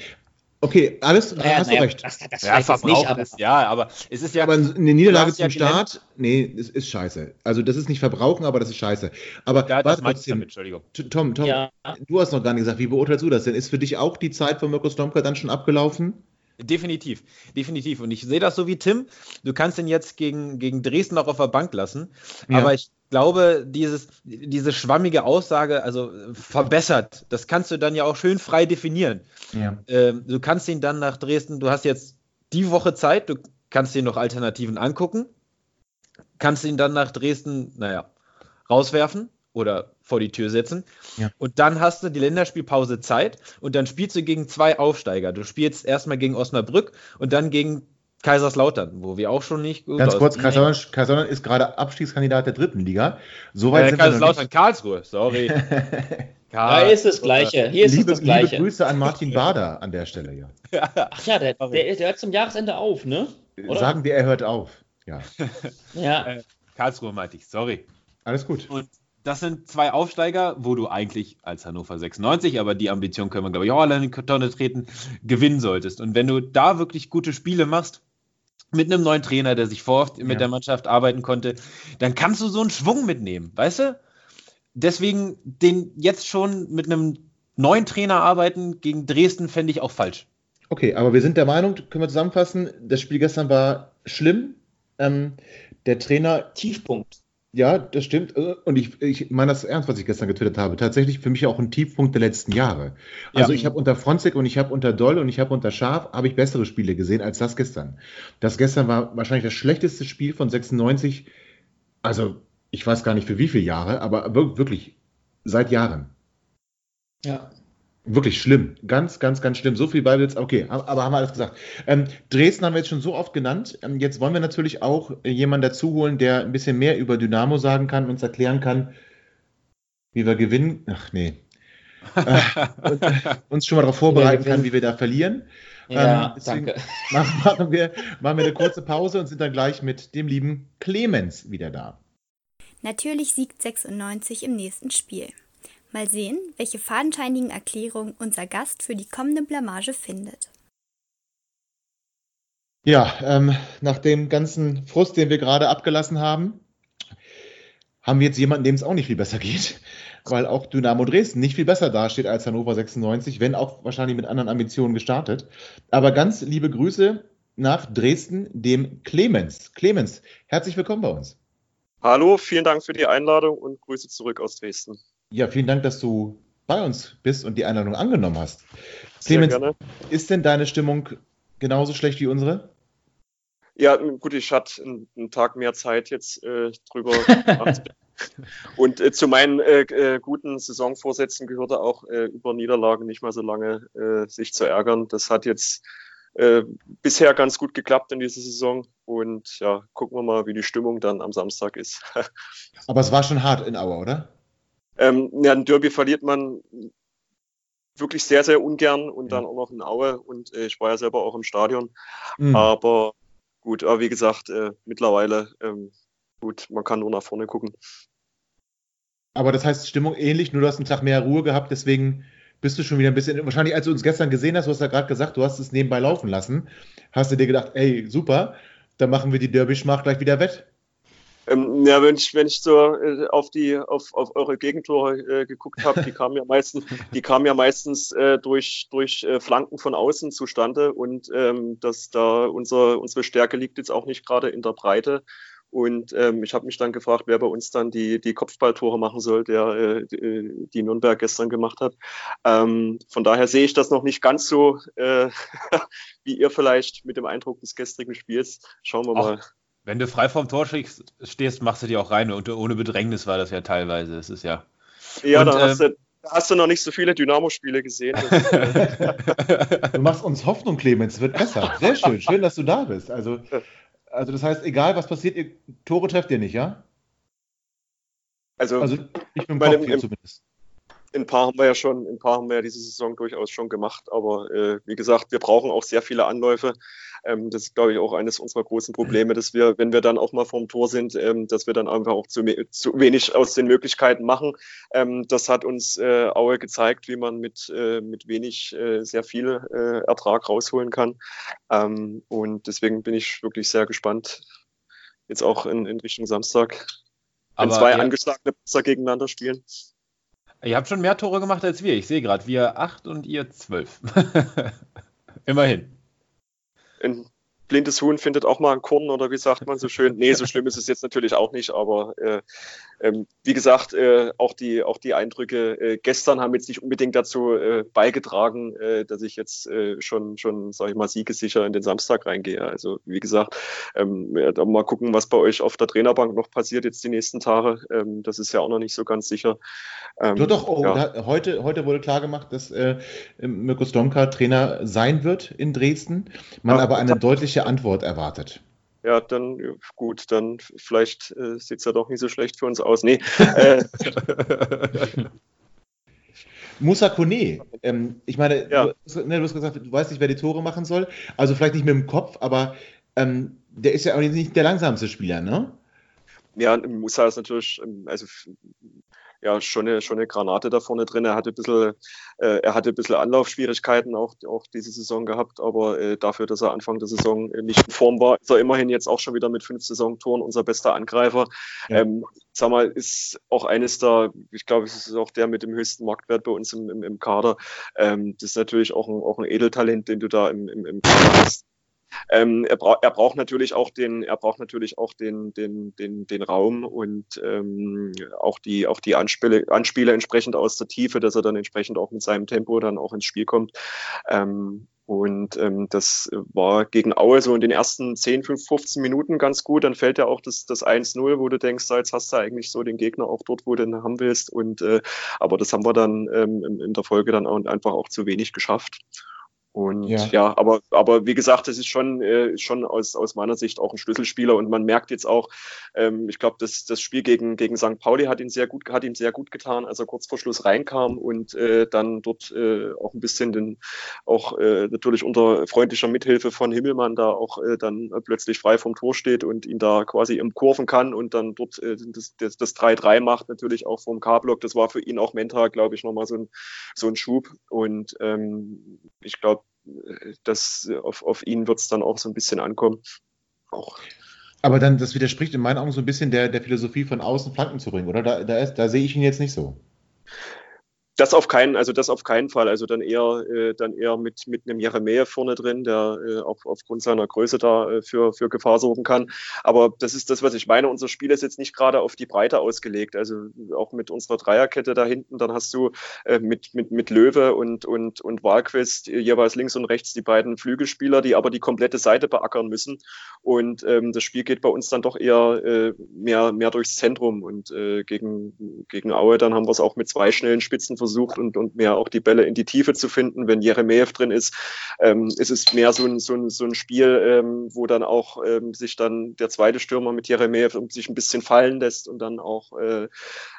Okay, alles, naja, hast naja, du recht. Das, das ja, nicht, aber, ist, ja, aber es ist ja. Aber eine Niederlage zum ja Start, nee, es ist scheiße. Also, das ist nicht verbrauchen, aber das ist scheiße. Aber ja, das warte, damit, Entschuldigung. Tom, Tom, ja. du hast noch gar nicht gesagt, wie beurteilst du das denn? Ist für dich auch die Zeit von Mirko Stomka dann schon abgelaufen? Definitiv, definitiv. Und ich sehe das so wie Tim. Du kannst ihn jetzt gegen, gegen Dresden auch auf der Bank lassen. Ja. Aber ich glaube, dieses, diese schwammige Aussage, also verbessert, das kannst du dann ja auch schön frei definieren. Ja. Ähm, du kannst ihn dann nach Dresden, du hast jetzt die Woche Zeit, du kannst dir noch Alternativen angucken, kannst ihn dann nach Dresden, naja, rauswerfen oder vor die Tür setzen. Ja. Und dann hast du die Länderspielpause Zeit und dann spielst du gegen zwei Aufsteiger. Du spielst erstmal gegen Osnabrück und dann gegen Kaiserslautern, wo wir auch schon nicht. Ganz kurz, Kaiserslautern, Kaiserslautern ist gerade Abstiegskandidat der dritten Liga. Soweit äh, sind Kaiserslautern, Karlsruhe, sorry. da ist das Gleiche. Hier ist liebe, das Gleiche. Liebe Grüße an Martin Bader an der Stelle, ja. Ach ja, der, der, der hört zum Jahresende auf, ne? Oder? Sagen wir, er hört auf. Ja. ja. Äh, Karlsruhe meinte ich, sorry. Alles gut. Und das sind zwei Aufsteiger, wo du eigentlich als Hannover 96, aber die Ambition können wir, glaube ich, auch alle in die Tonne treten, gewinnen solltest. Und wenn du da wirklich gute Spiele machst, mit einem neuen Trainer, der sich vor mit ja. der Mannschaft arbeiten konnte, dann kannst du so einen Schwung mitnehmen, weißt du? Deswegen den jetzt schon mit einem neuen Trainer arbeiten gegen Dresden fände ich auch falsch. Okay, aber wir sind der Meinung, können wir zusammenfassen, das Spiel gestern war schlimm. Ähm, der Trainer. Tiefpunkt. Ja, das stimmt. Äh, und ich, ich meine das ernst, was ich gestern getwittert habe. Tatsächlich für mich auch ein Tiefpunkt der letzten Jahre. Also ja. ich habe unter Fronzek und ich habe unter Doll und ich habe unter Schaf habe ich bessere Spiele gesehen als das gestern. Das gestern war wahrscheinlich das schlechteste Spiel von 96. Also ich weiß gar nicht für wie viele Jahre, aber wirklich seit Jahren. Ja. Wirklich schlimm. Ganz, ganz, ganz schlimm. So viel Ballwitz. Okay, aber haben wir alles gesagt. Ähm, Dresden haben wir jetzt schon so oft genannt. Ähm, jetzt wollen wir natürlich auch jemanden dazu holen, der ein bisschen mehr über Dynamo sagen kann, uns erklären kann, wie wir gewinnen. Ach nee. äh, und, äh, uns schon mal darauf vorbereiten kann, wie wir da verlieren. Ja, ähm, danke. Machen, wir, machen wir eine kurze Pause und sind dann gleich mit dem lieben Clemens wieder da. Natürlich siegt 96 im nächsten Spiel. Mal sehen, welche fadenscheinigen Erklärungen unser Gast für die kommende Blamage findet. Ja, ähm, nach dem ganzen Frust, den wir gerade abgelassen haben, haben wir jetzt jemanden, dem es auch nicht viel besser geht, weil auch Dynamo Dresden nicht viel besser dasteht als Hannover 96, wenn auch wahrscheinlich mit anderen Ambitionen gestartet. Aber ganz liebe Grüße nach Dresden, dem Clemens. Clemens, herzlich willkommen bei uns. Hallo, vielen Dank für die Einladung und Grüße zurück aus Dresden. Ja, vielen Dank, dass du bei uns bist und die Einladung angenommen hast. Sehr Clemens, gerne. ist denn deine Stimmung genauso schlecht wie unsere? Ja, gut, ich hatte einen, Tag mehr Zeit jetzt äh, drüber. Und äh, zu meinen äh, äh, guten Saisonvorsätzen gehörte auch äh, über Niederlagen nicht mal so lange äh, sich zu ärgern. Das hat jetzt bisher ganz gut geklappt in dieser Saison. Und ja, gucken wir mal, wie die Stimmung dann am Samstag ist. Aber es war schon hart in Auer, oder? Ähm, ja, ein Derby verliert man wirklich sehr, sehr ungern und dann auch noch in Aue. Und äh, ich war ja selber auch im Stadion. Mhm. Aber gut, aber wie gesagt, äh, mittlerweile, ähm, gut, man kann nur nach vorne gucken. Aber das heißt, Stimmung ähnlich, nur du hast einen Tag mehr Ruhe gehabt, deswegen bist du schon wieder ein bisschen, wahrscheinlich als du uns gestern gesehen hast, du hast ja gerade gesagt, du hast es nebenbei laufen lassen, hast du dir gedacht, ey, super, dann machen wir die Derby-Schmach gleich wieder wett. Ähm, ja, wenn ich, wenn ich so äh, auf die auf, auf eure Gegentore äh, geguckt habe, die kamen ja meistens, die kamen ja meistens äh, durch, durch äh, Flanken von außen zustande und ähm, dass da unser, unsere Stärke liegt jetzt auch nicht gerade in der Breite. Und ähm, ich habe mich dann gefragt, wer bei uns dann die, die Kopfballtore machen soll, der äh, die, die Nürnberg gestern gemacht hat. Ähm, von daher sehe ich das noch nicht ganz so, äh, wie ihr vielleicht mit dem Eindruck des gestrigen Spiels. Schauen wir Ach, mal. Wenn du frei vom Tor stehst, machst du die auch rein. Und ohne Bedrängnis war das ja teilweise. Das ist ja. Ja, und, da hast, ähm, du, hast du noch nicht so viele Dynamo-Spiele gesehen. du machst uns Hoffnung, Clemens. Es wird besser. Sehr schön. Schön, dass du da bist. Also, also das heißt, egal was passiert, ihr Tore trefft ihr nicht, ja? Also, also ich bin Kopf hier zumindest ein paar haben wir ja schon, ein paar haben wir ja diese Saison durchaus schon gemacht. Aber äh, wie gesagt, wir brauchen auch sehr viele Anläufe. Ähm, das ist, glaube ich, auch eines unserer großen Probleme, dass wir, wenn wir dann auch mal vorm Tor sind, ähm, dass wir dann einfach auch zu, zu wenig aus den Möglichkeiten machen. Ähm, das hat uns äh, Aue gezeigt, wie man mit, äh, mit wenig äh, sehr viel äh, Ertrag rausholen kann. Ähm, und deswegen bin ich wirklich sehr gespannt, jetzt auch in, in Richtung Samstag, wenn Aber, zwei ja. angeschlagene Besser gegeneinander spielen. Ihr habt schon mehr Tore gemacht als wir. Ich sehe gerade, wir acht und ihr zwölf. Immerhin. In blindes Huhn findet auch mal ein Korn oder wie sagt man so schön. Nee, so schlimm ist es jetzt natürlich auch nicht, aber äh, ähm, wie gesagt, äh, auch, die, auch die Eindrücke äh, gestern haben jetzt nicht unbedingt dazu äh, beigetragen, äh, dass ich jetzt äh, schon, schon sage ich mal, siegesicher in den Samstag reingehe. Also wie gesagt, ähm, ja, mal gucken, was bei euch auf der Trainerbank noch passiert jetzt die nächsten Tage. Ähm, das ist ja auch noch nicht so ganz sicher. Ähm, doch, doch, oh, ja. da, heute, heute wurde klar gemacht, dass äh, Mirko Stomka Trainer sein wird in Dresden, man ja, aber eine deutliche Antwort erwartet. Ja, dann gut, dann vielleicht äh, sieht es ja doch nicht so schlecht für uns aus. Nee. Äh, Musa Kone, ähm, ich meine, ja. du, ne, du, hast gesagt, du weißt nicht, wer die Tore machen soll. Also vielleicht nicht mit dem Kopf, aber ähm, der ist ja auch nicht der langsamste Spieler, ne? Ja, Musa ist natürlich, ähm, also ja schon eine, schon eine Granate da vorne drin. Er hatte ein bisschen, äh, er hatte ein bisschen Anlaufschwierigkeiten auch, auch diese Saison gehabt, aber äh, dafür, dass er Anfang der Saison äh, nicht in Form war, ist er immerhin jetzt auch schon wieder mit fünf Saisontoren unser bester Angreifer. Ja. Ähm, sag mal, ist auch eines der, ich glaube, es ist auch der mit dem höchsten Marktwert bei uns im, im, im Kader. Ähm, das ist natürlich auch ein, auch ein Edeltalent, den du da im, im, im Kader hast. Ähm, er, bra er, braucht natürlich auch den, er braucht natürlich auch den, den, den, den Raum und ähm, auch die, auch die Anspiele, Anspiele entsprechend aus der Tiefe, dass er dann entsprechend auch mit seinem Tempo dann auch ins Spiel kommt. Ähm, und ähm, das war gegen Aue so in den ersten 10, 5, 15 Minuten ganz gut. Dann fällt ja auch das, das 1-0, wo du denkst, jetzt hast du eigentlich so den Gegner auch dort, wo du ihn haben willst. Und äh, aber das haben wir dann ähm, in der Folge dann auch einfach auch zu wenig geschafft. Und ja, ja aber, aber wie gesagt, das ist schon, äh, schon aus, aus meiner Sicht auch ein Schlüsselspieler und man merkt jetzt auch, ähm, ich glaube, das, das Spiel gegen, gegen St. Pauli hat ihn sehr gut, hat ihm sehr gut getan, als er kurz vor Schluss reinkam und äh, dann dort äh, auch ein bisschen den, auch äh, natürlich unter freundlicher Mithilfe von Himmelmann da auch äh, dann plötzlich frei vom Tor steht und ihn da quasi im Kurven kann und dann dort äh, das, das, das 3-3 macht, natürlich auch vom K-Block. Das war für ihn auch mental, glaube ich, nochmal so ein, so ein Schub und ähm, ich glaube, das, auf, auf ihn wird es dann auch so ein bisschen ankommen. Auch. Aber dann, das widerspricht in meinen Augen so ein bisschen der, der Philosophie von außen Flanken zu bringen, oder? Da, da, da sehe ich ihn jetzt nicht so. Das auf keinen, also das auf keinen Fall. Also dann eher, äh, dann eher mit, mit einem Jeremejeff vorne drin, der äh, auch aufgrund seiner Größe da äh, für, für Gefahr sorgen kann. Aber das ist das, was ich meine. Unser Spiel ist jetzt nicht gerade auf die Breite ausgelegt. Also auch mit unserer Dreierkette da hinten, dann hast du äh, mit, mit, mit Löwe und, und, und Wahlquist jeweils links und rechts die beiden Flügelspieler, die aber die komplette Seite beackern müssen. Und ähm, das Spiel geht bei uns dann doch eher äh, mehr, mehr durchs Zentrum. Und äh, gegen, gegen Aue, dann haben wir es auch mit zwei schnellen Spitzen versucht und, und mehr auch die Bälle in die Tiefe zu finden. Wenn Jeremejew drin ist, ähm, ist es mehr so ein, so ein, so ein Spiel, ähm, wo dann auch ähm, sich dann der zweite Stürmer mit Jeremejew sich ein bisschen fallen lässt und dann auch äh,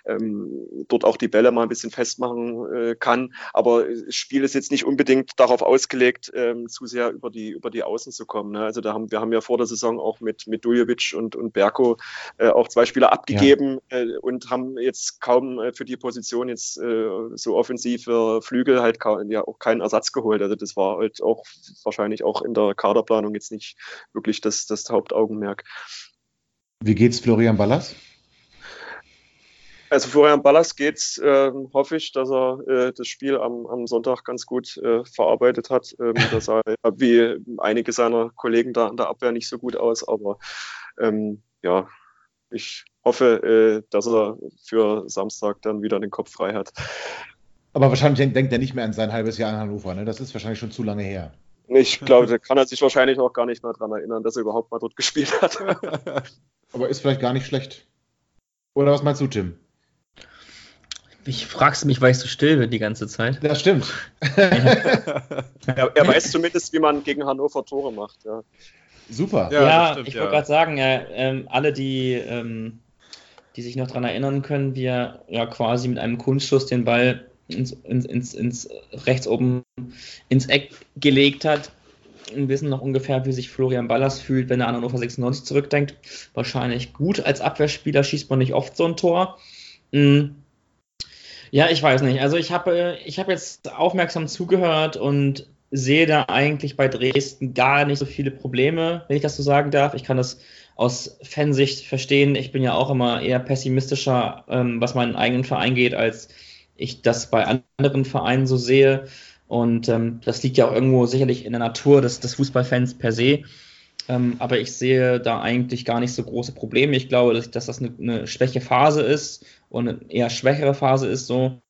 ähm, dort auch die Bälle mal ein bisschen festmachen äh, kann. Aber das Spiel ist jetzt nicht unbedingt darauf ausgelegt, ähm, zu sehr über die, über die Außen zu kommen. Ne? Also da haben, wir haben ja vor der Saison auch mit, mit Dujovic und, und Berko äh, auch zwei Spieler abgegeben ja. äh, und haben jetzt kaum äh, für die Position jetzt äh, so offensive Flügel halt ja auch keinen Ersatz geholt. Also das war halt auch wahrscheinlich auch in der Kaderplanung jetzt nicht wirklich das, das Hauptaugenmerk. Wie geht's Florian Ballas? Also Florian Ballas geht's, äh, hoffe ich, dass er äh, das Spiel am, am Sonntag ganz gut äh, verarbeitet hat. Ähm, das sah wie einige seiner Kollegen da in der Abwehr nicht so gut aus, aber ähm, ja, ich hoffe, äh, dass er für Samstag dann wieder den Kopf frei hat. Aber wahrscheinlich denkt er nicht mehr an sein halbes Jahr in Hannover, ne? Das ist wahrscheinlich schon zu lange her. Ich glaube, da kann er sich wahrscheinlich auch gar nicht mehr daran erinnern, dass er überhaupt mal dort gespielt hat. Aber ist vielleicht gar nicht schlecht. Oder was meinst du, Tim? Ich fragst mich, weil ich so still bin die ganze Zeit. Das stimmt. er, er, weiß zumindest, wie man gegen Hannover Tore macht. Ja. Super. Ja, ja stimmt, ich wollte ja. gerade sagen, äh, alle, die, ähm, die sich noch daran erinnern können, wie er ja quasi mit einem Kunstschuss den Ball ins, ins, ins, ins rechts oben ins Eck gelegt hat, wissen noch ungefähr, wie sich Florian Ballas fühlt, wenn er an Hannover 96 zurückdenkt. Wahrscheinlich gut als Abwehrspieler schießt man nicht oft so ein Tor. Mhm ja, ich weiß nicht. Also ich habe ich hab jetzt aufmerksam zugehört und sehe da eigentlich bei Dresden gar nicht so viele Probleme, wenn ich das so sagen darf. Ich kann das aus Fansicht verstehen. Ich bin ja auch immer eher pessimistischer, ähm, was meinen eigenen Verein geht, als ich das bei anderen Vereinen so sehe. Und ähm, das liegt ja auch irgendwo sicherlich in der Natur des, des Fußballfans per se. Ähm, aber ich sehe da eigentlich gar nicht so große Probleme. Ich glaube, dass, dass das eine, eine schwäche Phase ist und eine eher schwächere Phase ist so.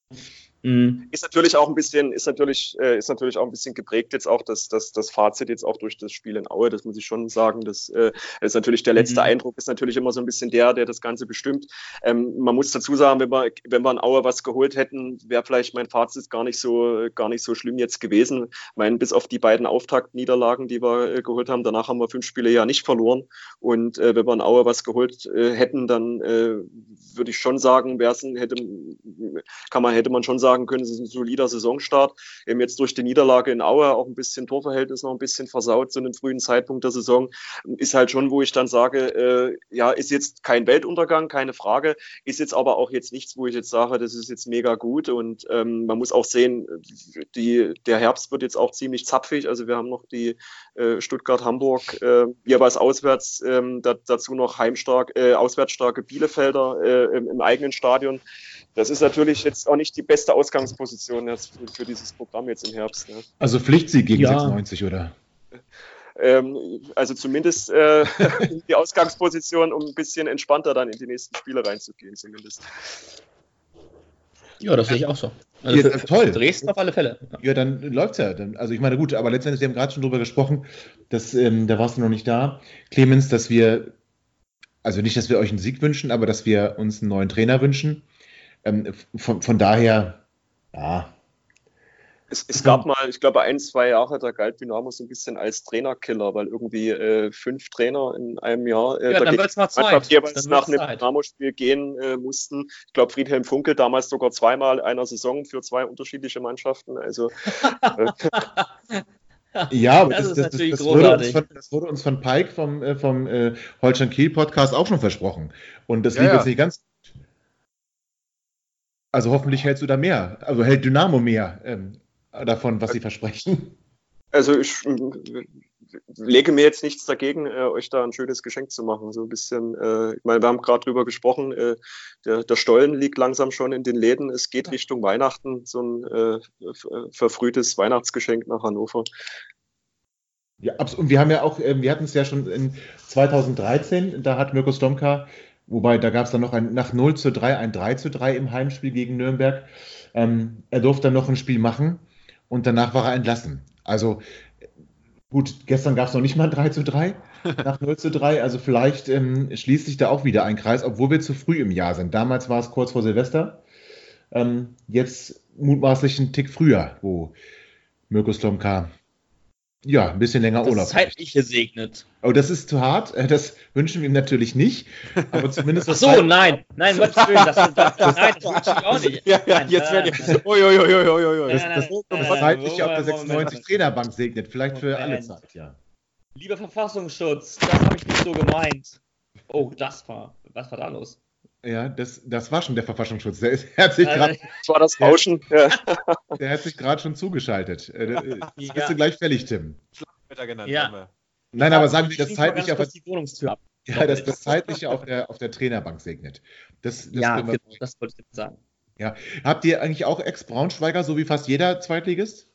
Mhm. Ist natürlich auch ein bisschen, ist natürlich, äh, ist natürlich auch ein bisschen geprägt jetzt auch das, das, das Fazit jetzt auch durch das Spiel in Aue, das muss ich schon sagen. Das äh, ist natürlich der letzte mhm. Eindruck, ist natürlich immer so ein bisschen der, der das Ganze bestimmt. Ähm, man muss dazu sagen, wenn wir, wenn wir in Aue was geholt hätten, wäre vielleicht mein Fazit gar nicht so, gar nicht so schlimm jetzt gewesen. Ich meine, bis auf die beiden Auftaktniederlagen, die wir äh, geholt haben, danach haben wir fünf Spiele ja nicht verloren. Und äh, wenn wir in Aue was geholt äh, hätten, dann äh, würde ich schon sagen, hätte, kann man, hätte man schon sagen, sagen können, es ist ein solider Saisonstart. Eben jetzt durch die Niederlage in Aue auch ein bisschen Torverhältnis noch ein bisschen versaut zu einem frühen Zeitpunkt der Saison. Ist halt schon, wo ich dann sage, äh, ja, ist jetzt kein Weltuntergang, keine Frage, ist jetzt aber auch jetzt nichts, wo ich jetzt sage, das ist jetzt mega gut und ähm, man muss auch sehen, die, der Herbst wird jetzt auch ziemlich zapfig. Also wir haben noch die äh, Stuttgart-Hamburg äh, jeweils auswärts, da, dazu noch heimstark, äh, auswärtsstarke Bielefelder äh, im, im eigenen Stadion das ist natürlich jetzt auch nicht die beste Ausgangsposition jetzt für, für dieses Programm jetzt im Herbst. Ne? Also Pflichtsieg gegen ja. 96, oder? Ähm, also zumindest äh, die Ausgangsposition, um ein bisschen entspannter dann in die nächsten Spiele reinzugehen, zumindest. Ja, das sehe ich auch so. Also ja, für, toll. Für Dresden auf alle Fälle. Ja, ja dann läuft es ja. also ich meine, gut, aber letztendlich, wir haben gerade schon drüber gesprochen, dass, ähm, da warst du noch nicht da, Clemens, dass wir, also nicht, dass wir euch einen Sieg wünschen, aber dass wir uns einen neuen Trainer wünschen. Ähm, von, von daher, ja. Es, es gab mal, ich glaube, ein, zwei Jahre, da galt Dynamo so ein bisschen als Trainerkiller, weil irgendwie äh, fünf Trainer in einem Jahr äh, ja, dann wird's mal Zeit. jeweils nach einem Dynamo-Spiel gehen äh, mussten. Ich glaube, Friedhelm Funkel damals sogar zweimal einer Saison für zwei unterschiedliche Mannschaften. Also Ja, aber das, das, das, das wurde von, das, wurde uns von, Pike vom, äh, vom äh, Holstein Kiel Podcast auch schon versprochen. Und das ja, lief jetzt nicht ganz also hoffentlich hältst du da mehr, also hält Dynamo mehr ähm, davon, was sie versprechen. Also ich lege mir jetzt nichts dagegen, äh, euch da ein schönes Geschenk zu machen. So ein bisschen, äh, ich meine, wir haben gerade drüber gesprochen, äh, der, der, Stollen liegt langsam schon in den Läden. Es geht Richtung Weihnachten, so ein äh, verfrühtes Weihnachtsgeschenk nach Hannover. Ja, und wir haben ja auch, äh, wir hatten es ja schon in 2013, da hat Mirko Stomka, wobei da gab es dann noch ein nach 0 zu 3, ein 3 zu 3 im Heimspiel gegen Nürnberg. Ähm, er durfte dann noch ein Spiel machen und danach war er entlassen. Also gut, gestern gab es noch nicht mal 3 zu 3 nach 0 zu 3. Also vielleicht ähm, schließt sich da auch wieder ein Kreis, obwohl wir zu früh im Jahr sind. Damals war es kurz vor Silvester. Ähm, jetzt mutmaßlich ein Tick früher, wo Mirko Slomka ja, ein bisschen länger das Urlaub. Zeitlich gesegnet. Oh, das ist zu hart. Äh, das wünschen wir ihm natürlich nicht. Aber zumindest. Ach so, nein, nein, Gottes Willen, das, das, das, nein, das wünsche ich auch nicht. Ja, ja, jetzt werde ich. Uiuiuiui. Das, das, das zeitlich auf der 96 Trainerbank segnet, vielleicht für alle Zeit, ja. Lieber Verfassungsschutz, das habe ich nicht so gemeint. Oh, das war. Was war da los? Ja, das, das war schon der Verfassungsschutz. Der, ist, der hat sich gerade. Das war das Rauschen. Der, der hat sich gerade schon zugeschaltet. Äh, äh, ja. Bist du gleich fällig, Tim? Genannt, ja. Nein, aber sagen wir das zeitliche auf die Wohnungstür ab. Ja, das, das zeitliche auf der, auf der Trainerbank segnet. Das, das ja, genau, das wollte ich sagen. Ja. Habt ihr eigentlich auch Ex-Braunschweiger, so wie fast jeder Zweitligist?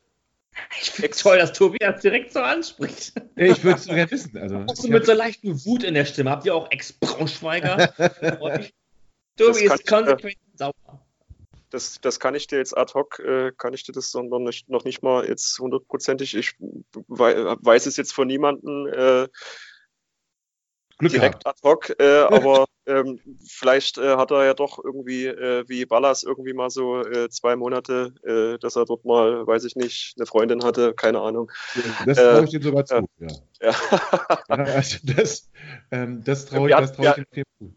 Ich finde es toll, dass Tobias direkt so anspricht. Ich würde es gerne wissen. Also, auch so mit so leichten Wut in der Stimme. Habt ihr auch Ex-Braunschweiger? Tobi ist konsequent sauber. Das, das kann ich dir jetzt ad hoc, äh, kann ich dir das noch nicht, noch nicht mal jetzt hundertprozentig. Ich weiß es jetzt von niemandem äh, direkt ad hoc, äh, aber ähm, vielleicht äh, hat er ja doch irgendwie äh, wie Ballas irgendwie mal so äh, zwei Monate, äh, dass er dort mal, weiß ich nicht, eine Freundin hatte, keine Ahnung. Das traue ich dir sogar zu, ja. ja. ja also das, ähm, das traue ich, trau ich ihm zu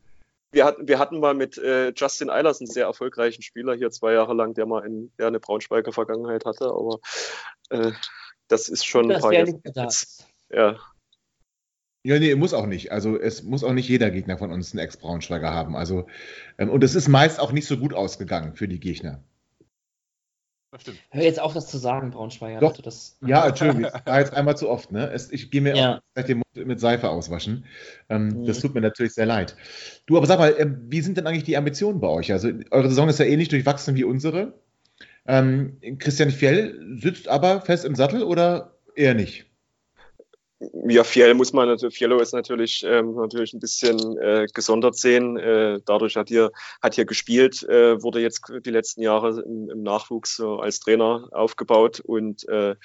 wir hatten, wir hatten mal mit äh, Justin Eilers einen sehr erfolgreichen Spieler hier zwei Jahre lang, der mal in, der eine Braunschweiger Vergangenheit hatte, aber äh, das ist schon das ein paar Jahre. Ja. Ja, nee, muss auch nicht. Also es muss auch nicht jeder Gegner von uns einen Ex-Braunschweiger haben. Also, ähm, und es ist meist auch nicht so gut ausgegangen für die Gegner. Das stimmt. Hör jetzt auf, das zu sagen, Braunschweiger. Doch. Das ja, Entschuldigung, das war jetzt einmal zu oft. Ne? Es, ich gehe mir ja. auch den Mund mit Seife auswaschen. Ähm, mhm. Das tut mir natürlich sehr leid. Du, aber sag mal, äh, wie sind denn eigentlich die Ambitionen bei euch? Also, eure Saison ist ja ähnlich durchwachsen wie unsere. Ähm, Christian Fjell sitzt aber fest im Sattel oder eher nicht? Ja, Fiel muss man natürlich, Fiello ist natürlich, ähm, natürlich ein bisschen äh, gesondert sehen. Äh, dadurch hat hier, hat hier gespielt, äh, wurde jetzt die letzten Jahre im, im Nachwuchs so als Trainer aufgebaut und äh,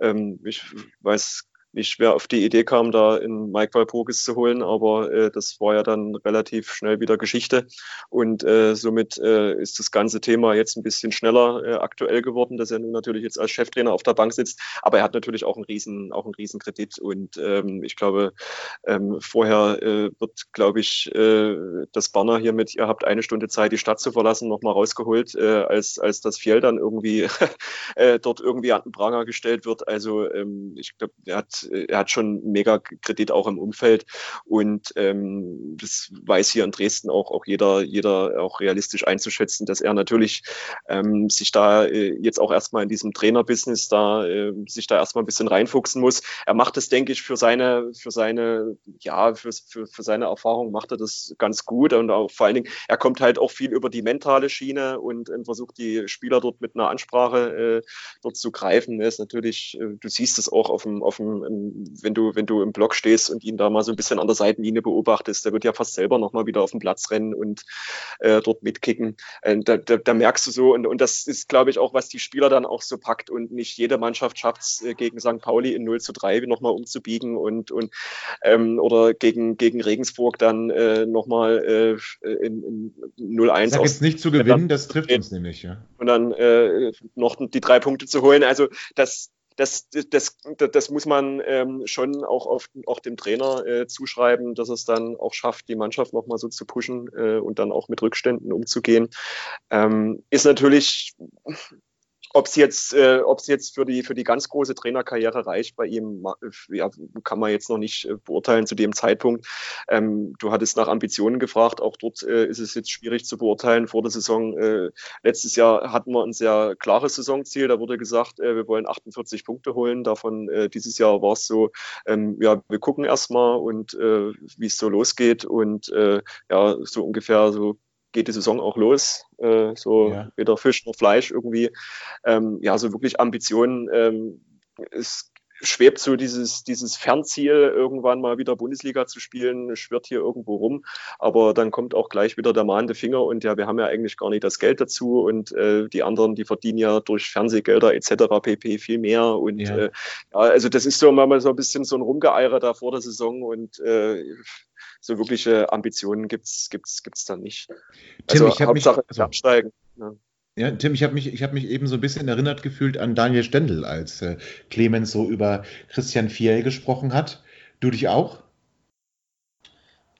ähm, ich weiß wie schwer auf die Idee kam, da in Mike Walpurgis zu holen, aber äh, das war ja dann relativ schnell wieder Geschichte. Und äh, somit äh, ist das ganze Thema jetzt ein bisschen schneller äh, aktuell geworden, dass er nun natürlich jetzt als Cheftrainer auf der Bank sitzt, aber er hat natürlich auch einen riesen, auch einen riesen Kredit. Und ähm, ich glaube, ähm, vorher äh, wird, glaube ich, äh, das Banner hier mit, ihr habt eine Stunde Zeit, die Stadt zu verlassen, nochmal rausgeholt, äh, als, als das Fjell dann irgendwie äh, dort irgendwie an den Pranger gestellt wird. Also ähm, ich glaube, er hat er hat schon mega Kredit auch im Umfeld und ähm, das weiß hier in Dresden auch, auch jeder, jeder auch realistisch einzuschätzen, dass er natürlich ähm, sich da äh, jetzt auch erstmal in diesem Trainerbusiness da äh, sich da erstmal ein bisschen reinfuchsen muss. Er macht das, denke ich, für seine, für seine, ja, für, für, für seine Erfahrung macht er das ganz gut und auch vor allen Dingen, er kommt halt auch viel über die mentale Schiene und, und versucht die Spieler dort mit einer Ansprache äh, dort zu greifen. Er ist natürlich, äh, du siehst es auch auf dem, auf dem wenn du, wenn du im Block stehst und ihn da mal so ein bisschen an der Seitenlinie beobachtest, der wird ja fast selber nochmal wieder auf den Platz rennen und äh, dort mitkicken. Äh, da, da, da, merkst du so, und, und das ist, glaube ich, auch, was die Spieler dann auch so packt und nicht jede Mannschaft schafft es, äh, gegen St. Pauli in 0 zu 3 nochmal umzubiegen und, und ähm, oder gegen, gegen Regensburg dann äh, nochmal äh, in, in 0-1. Sag jetzt nicht zu gewinnen, das trifft uns nämlich, ja. Und dann äh, noch die drei Punkte zu holen. Also das, das, das, das muss man ähm, schon auch, auf, auch dem Trainer äh, zuschreiben, dass es dann auch schafft, die Mannschaft nochmal so zu pushen äh, und dann auch mit Rückständen umzugehen. Ähm, ist natürlich, ob es jetzt, äh, ob's jetzt für die, für die ganz große Trainerkarriere reicht bei ihm, ja, kann man jetzt noch nicht äh, beurteilen zu dem Zeitpunkt. Ähm, du hattest nach Ambitionen gefragt, auch dort äh, ist es jetzt schwierig zu beurteilen. Vor der Saison, äh, letztes Jahr hatten wir ein sehr klares Saisonziel, da wurde gesagt, äh, wir wollen 48 Punkte holen. Davon äh, dieses Jahr war es so, ähm, ja, wir gucken erstmal und wie es so losgeht und ja, so ungefähr so geht die Saison auch los. Äh, so ja. weder Fisch noch Fleisch irgendwie. Ähm, ja, so wirklich Ambitionen. Ähm, es schwebt so dieses, dieses Fernziel, irgendwann mal wieder Bundesliga zu spielen, schwirrt hier irgendwo rum. Aber dann kommt auch gleich wieder der mahnende Finger und ja, wir haben ja eigentlich gar nicht das Geld dazu und äh, die anderen, die verdienen ja durch Fernsehgelder etc. pp. viel mehr. Und ja. Äh, ja, also das ist so mal so ein bisschen so ein Rumgeeiere da vor der Saison und äh, so wirkliche Ambitionen gibt es gibt's, gibt's dann nicht. Tim, also ich Hauptsache mich, also, absteigen. Ja. Ja, Tim, ich habe mich, hab mich eben so ein bisschen erinnert gefühlt an Daniel Stendel, als äh, Clemens so über Christian Fiel gesprochen hat. Du dich auch?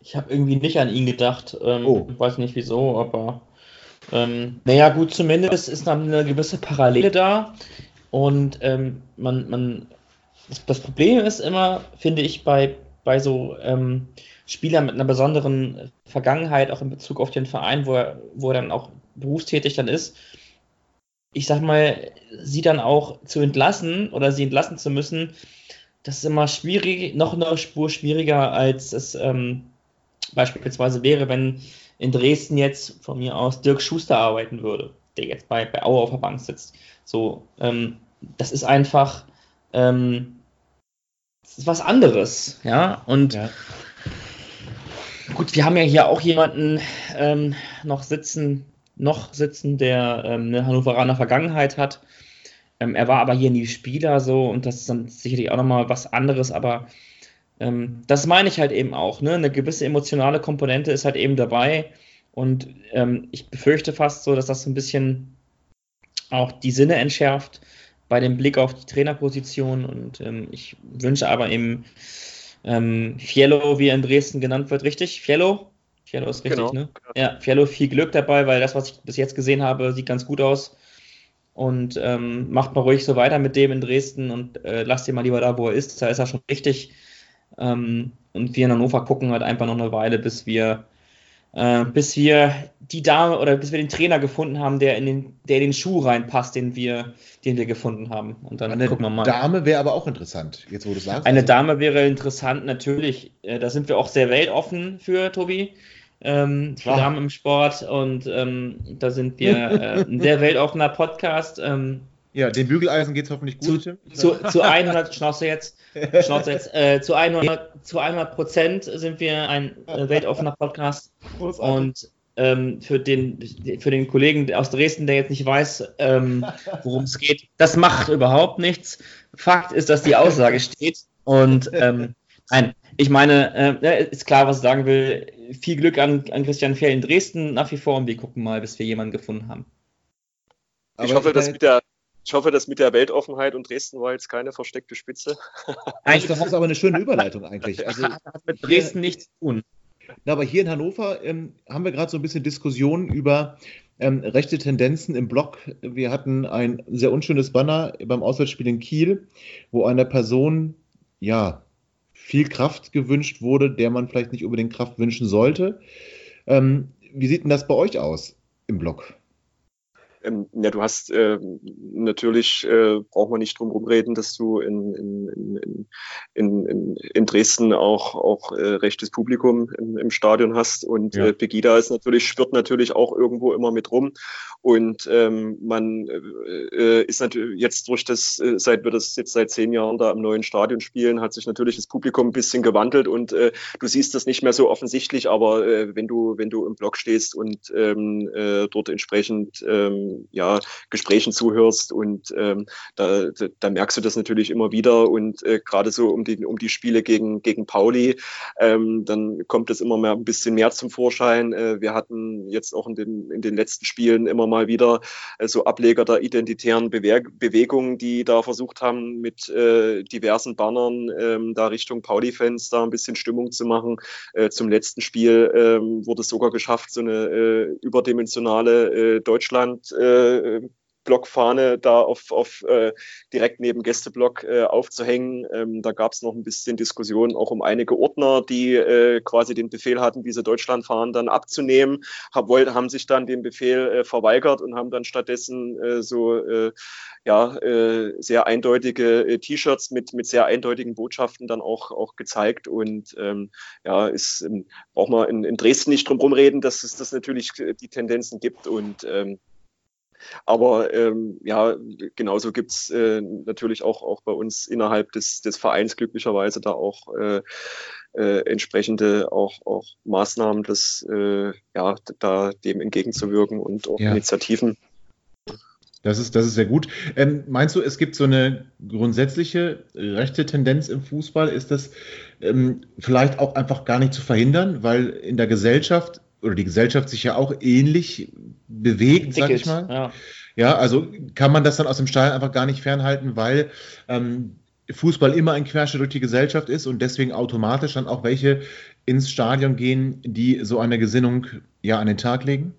Ich habe irgendwie nicht an ihn gedacht. Ähm, oh. Weiß nicht wieso, aber ähm, naja, gut, zumindest ist dann eine gewisse Parallele da. Und ähm, man, man, das, das, Problem ist immer, finde ich, bei, bei so ähm, Spielern mit einer besonderen Vergangenheit, auch in Bezug auf den Verein, wo er, wo er dann auch berufstätig dann ist, ich sag mal, sie dann auch zu entlassen oder sie entlassen zu müssen, das ist immer schwierig, noch eine Spur schwieriger, als es ähm, beispielsweise wäre, wenn in Dresden jetzt von mir aus Dirk Schuster arbeiten würde, der jetzt bei, bei Aue auf der Bank sitzt. So, ähm, das ist einfach ähm, ist was anderes, ja. Und ja. gut, wir haben ja hier auch jemanden ähm, noch sitzen, noch sitzen, der ähm, eine Hannoveraner Vergangenheit hat. Ähm, er war aber hier nie Spieler so und das ist dann sicherlich auch nochmal was anderes, aber ähm, das meine ich halt eben auch. Ne? Eine gewisse emotionale Komponente ist halt eben dabei und ähm, ich befürchte fast so, dass das so ein bisschen auch die Sinne entschärft bei dem Blick auf die Trainerposition und ähm, ich wünsche aber eben ähm, Fiello, wie er in Dresden genannt wird, richtig? Fiello? Fiello ist richtig, genau. ne? Ja, Fiello viel Glück dabei, weil das, was ich bis jetzt gesehen habe, sieht ganz gut aus. Und ähm, macht mal ruhig so weiter mit dem in Dresden und äh, lasst ihn mal lieber da, wo er ist. Da ist er schon richtig. Ähm, und wir in Hannover gucken halt einfach noch eine Weile, bis wir, äh, bis wir die Dame oder bis wir den Trainer gefunden haben, der in den, der in den Schuh reinpasst, den wir, den wir gefunden haben. Und dann Eine gucken wir mal. Dame wäre aber auch interessant, jetzt wo du sagst. Eine Dame wäre interessant, natürlich. Äh, da sind wir auch sehr weltoffen für, Tobi ähm, für Damen im Sport und ähm, da sind wir äh, ein sehr weltoffener Podcast. Ähm, ja, den Bügeleisen geht es hoffentlich gut. Zu, zu, zu 100, Schnauze jetzt, Schnauze jetzt, äh, zu 100, zu 100 Prozent sind wir ein äh, weltoffener Podcast Großartig. und ähm, für, den, für den Kollegen aus Dresden, der jetzt nicht weiß, ähm, worum es geht, das macht überhaupt nichts. Fakt ist, dass die Aussage steht und ähm, nein, ich meine, äh, ist klar, was ich sagen will. Viel Glück an, an Christian Fehl in Dresden nach wie vor und wir gucken mal, bis wir jemanden gefunden haben. Ich hoffe, dass mit der, ich hoffe, dass mit der Weltoffenheit und Dresden war jetzt keine versteckte Spitze. Eigentlich, das ist aber eine schöne Überleitung eigentlich. Also, hat mit Dresden nichts zu tun. Na, aber hier in Hannover ähm, haben wir gerade so ein bisschen Diskussionen über ähm, rechte Tendenzen im Blog. Wir hatten ein sehr unschönes Banner beim Auswärtsspiel in Kiel, wo einer Person, ja, viel Kraft gewünscht wurde, der man vielleicht nicht unbedingt Kraft wünschen sollte. Ähm, wie sieht denn das bei euch aus im Blog? Ähm, ja, du hast äh, natürlich, äh, braucht man nicht drum rumreden, dass du in, in, in, in, in Dresden auch, auch äh, rechtes Publikum im, im Stadion hast. Und ja. äh, Pegida ist natürlich, schwirrt natürlich auch irgendwo immer mit rum. Und ähm, man äh, äh, ist natürlich jetzt durch das, äh, seit wir das jetzt seit zehn Jahren da im neuen Stadion spielen, hat sich natürlich das Publikum ein bisschen gewandelt. Und äh, du siehst das nicht mehr so offensichtlich, aber äh, wenn du, wenn du im Blog stehst und ähm, äh, dort entsprechend ähm, ja, Gesprächen zuhörst und ähm, da, da, merkst du das natürlich immer wieder und äh, gerade so um die, um die Spiele gegen, gegen Pauli, ähm, dann kommt das immer mehr ein bisschen mehr zum Vorschein. Äh, wir hatten jetzt auch in den, in den letzten Spielen immer mal wieder äh, so Ableger der identitären Bewe Bewegungen, die da versucht haben, mit äh, diversen Bannern ähm, da Richtung Pauli-Fans da ein bisschen Stimmung zu machen. Äh, zum letzten Spiel ähm, wurde es sogar geschafft, so eine äh, überdimensionale Deutschland- äh, Blockfahne da auf, auf äh, direkt neben Gästeblock äh, aufzuhängen. Ähm, da gab es noch ein bisschen Diskussion auch um einige Ordner, die äh, quasi den Befehl hatten, diese Deutschlandfahnen dann abzunehmen, hab, wollt, haben sich dann den Befehl äh, verweigert und haben dann stattdessen äh, so ja, sehr eindeutige T-Shirts mit, mit sehr eindeutigen Botschaften dann auch, auch gezeigt. Und ähm, ja, ist, ähm, braucht man in, in Dresden nicht drum rumreden, dass es das natürlich die Tendenzen gibt. Und ähm, aber ähm, ja, genauso gibt es äh, natürlich auch, auch bei uns innerhalb des, des Vereins glücklicherweise da auch äh, äh, entsprechende auch, auch Maßnahmen, das, äh, ja, da dem entgegenzuwirken und auch ja. Initiativen. Das ist, das ist sehr gut. Ähm, meinst du, es gibt so eine grundsätzliche rechte Tendenz im Fußball? Ist das ähm, vielleicht auch einfach gar nicht zu verhindern, weil in der Gesellschaft oder die Gesellschaft sich ja auch ähnlich bewegt, sag ich mal. Ja. ja. also kann man das dann aus dem Stall einfach gar nicht fernhalten, weil ähm, Fußball immer ein Querschnitt durch die Gesellschaft ist und deswegen automatisch dann auch welche ins Stadion gehen, die so eine Gesinnung ja an den Tag legen?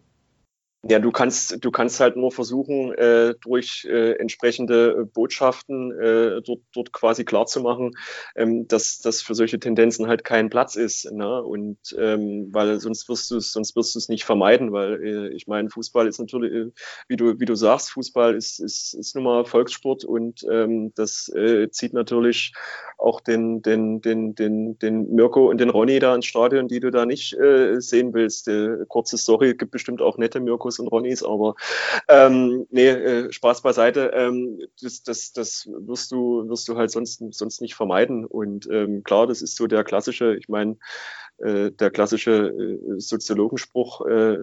Ja, du kannst, du kannst halt nur versuchen, äh, durch äh, entsprechende Botschaften äh, dort, dort quasi klarzumachen, ähm, dass das für solche Tendenzen halt kein Platz ist. Ne? Und ähm, weil sonst wirst du es, sonst wirst du es nicht vermeiden, weil äh, ich meine, Fußball ist natürlich, äh, wie du, wie du sagst, Fußball ist, ist, ist nun mal Volkssport und ähm, das äh, zieht natürlich auch den, den, den, den, den Mirko und den Ronny da ins Stadion, die du da nicht äh, sehen willst. Äh, kurze Story, gibt bestimmt auch nette Mirkos und Ronnys, aber ähm, nee, äh, Spaß beiseite. Ähm, das, das, das wirst du, wirst du halt sonst, sonst nicht vermeiden. Und ähm, klar, das ist so der klassische, ich meine, äh, der klassische äh, Soziologenspruch, äh,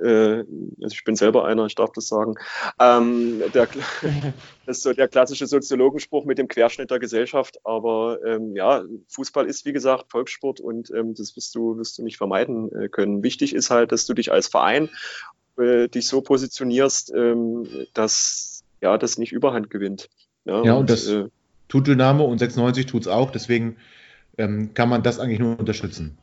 äh, also ich bin selber einer, ich darf das sagen, ähm, der, das ist so der klassische Soziologenspruch mit dem Querschnitt der Gesellschaft, aber ähm, ja, Fußball ist wie gesagt Volkssport und ähm, das wirst du, wirst du nicht vermeiden äh, können. Wichtig ist halt, dass du dich als Verein äh, dich so positionierst, ähm, dass ja, das nicht Überhand gewinnt. Ja, ja und, und, das äh, tut Dynamo und 96 tut es auch, deswegen ähm, kann man das eigentlich nur unterstützen.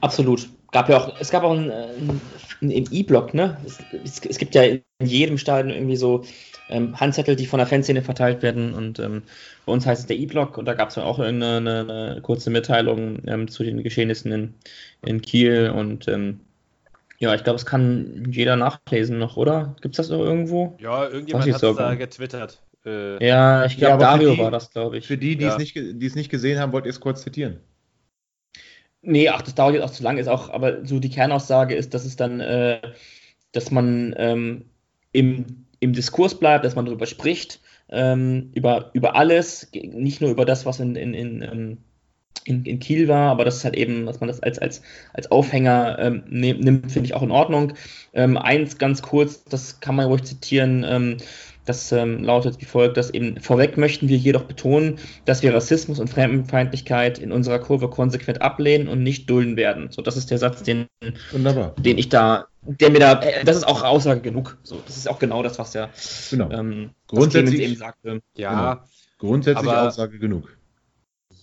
Absolut. Gab ja auch, es gab auch einen, einen E-Block, ne? Es, es, gibt ja in jedem Stadion irgendwie so ähm, Handzettel, die von der Fanszene verteilt werden. Und ähm, bei uns heißt es der E-Block und da gab es auch eine, eine, eine, kurze Mitteilung ähm, zu den Geschehnissen in, in Kiel. Und ähm, ja, ich glaube, es kann jeder nachlesen noch, oder? Gibt es das noch irgendwo? Ja, irgendjemand hat es da getwittert. Äh, ja, ich glaube, ja, Dario die, war das, glaube ich. Für die, die ja. es nicht, nicht gesehen haben, wollt ihr es kurz zitieren? Nee, ach, das dauert jetzt auch zu lange, ist auch, aber so die Kernaussage ist, dass es dann, äh, dass man ähm, im, im Diskurs bleibt, dass man darüber spricht, ähm, über, über alles, nicht nur über das, was in, in, in, ähm, in, in Kiel war, aber das ist halt eben, dass man das als, als, als Aufhänger ähm, nimmt, finde ich auch in Ordnung. Ähm, eins ganz kurz, das kann man ruhig zitieren, ähm, das ähm, lautet wie folgt, dass eben vorweg möchten wir jedoch betonen, dass wir Rassismus und Fremdenfeindlichkeit in unserer Kurve konsequent ablehnen und nicht dulden werden. So, das ist der Satz, den, Wunderbar. den ich da, der mir da, äh, das ist auch Aussage genug. So, das ist auch genau das, was der genau. ähm, Grundsätzlich eben sagte. Ja, genau. grundsätzlich aber, Aussage genug.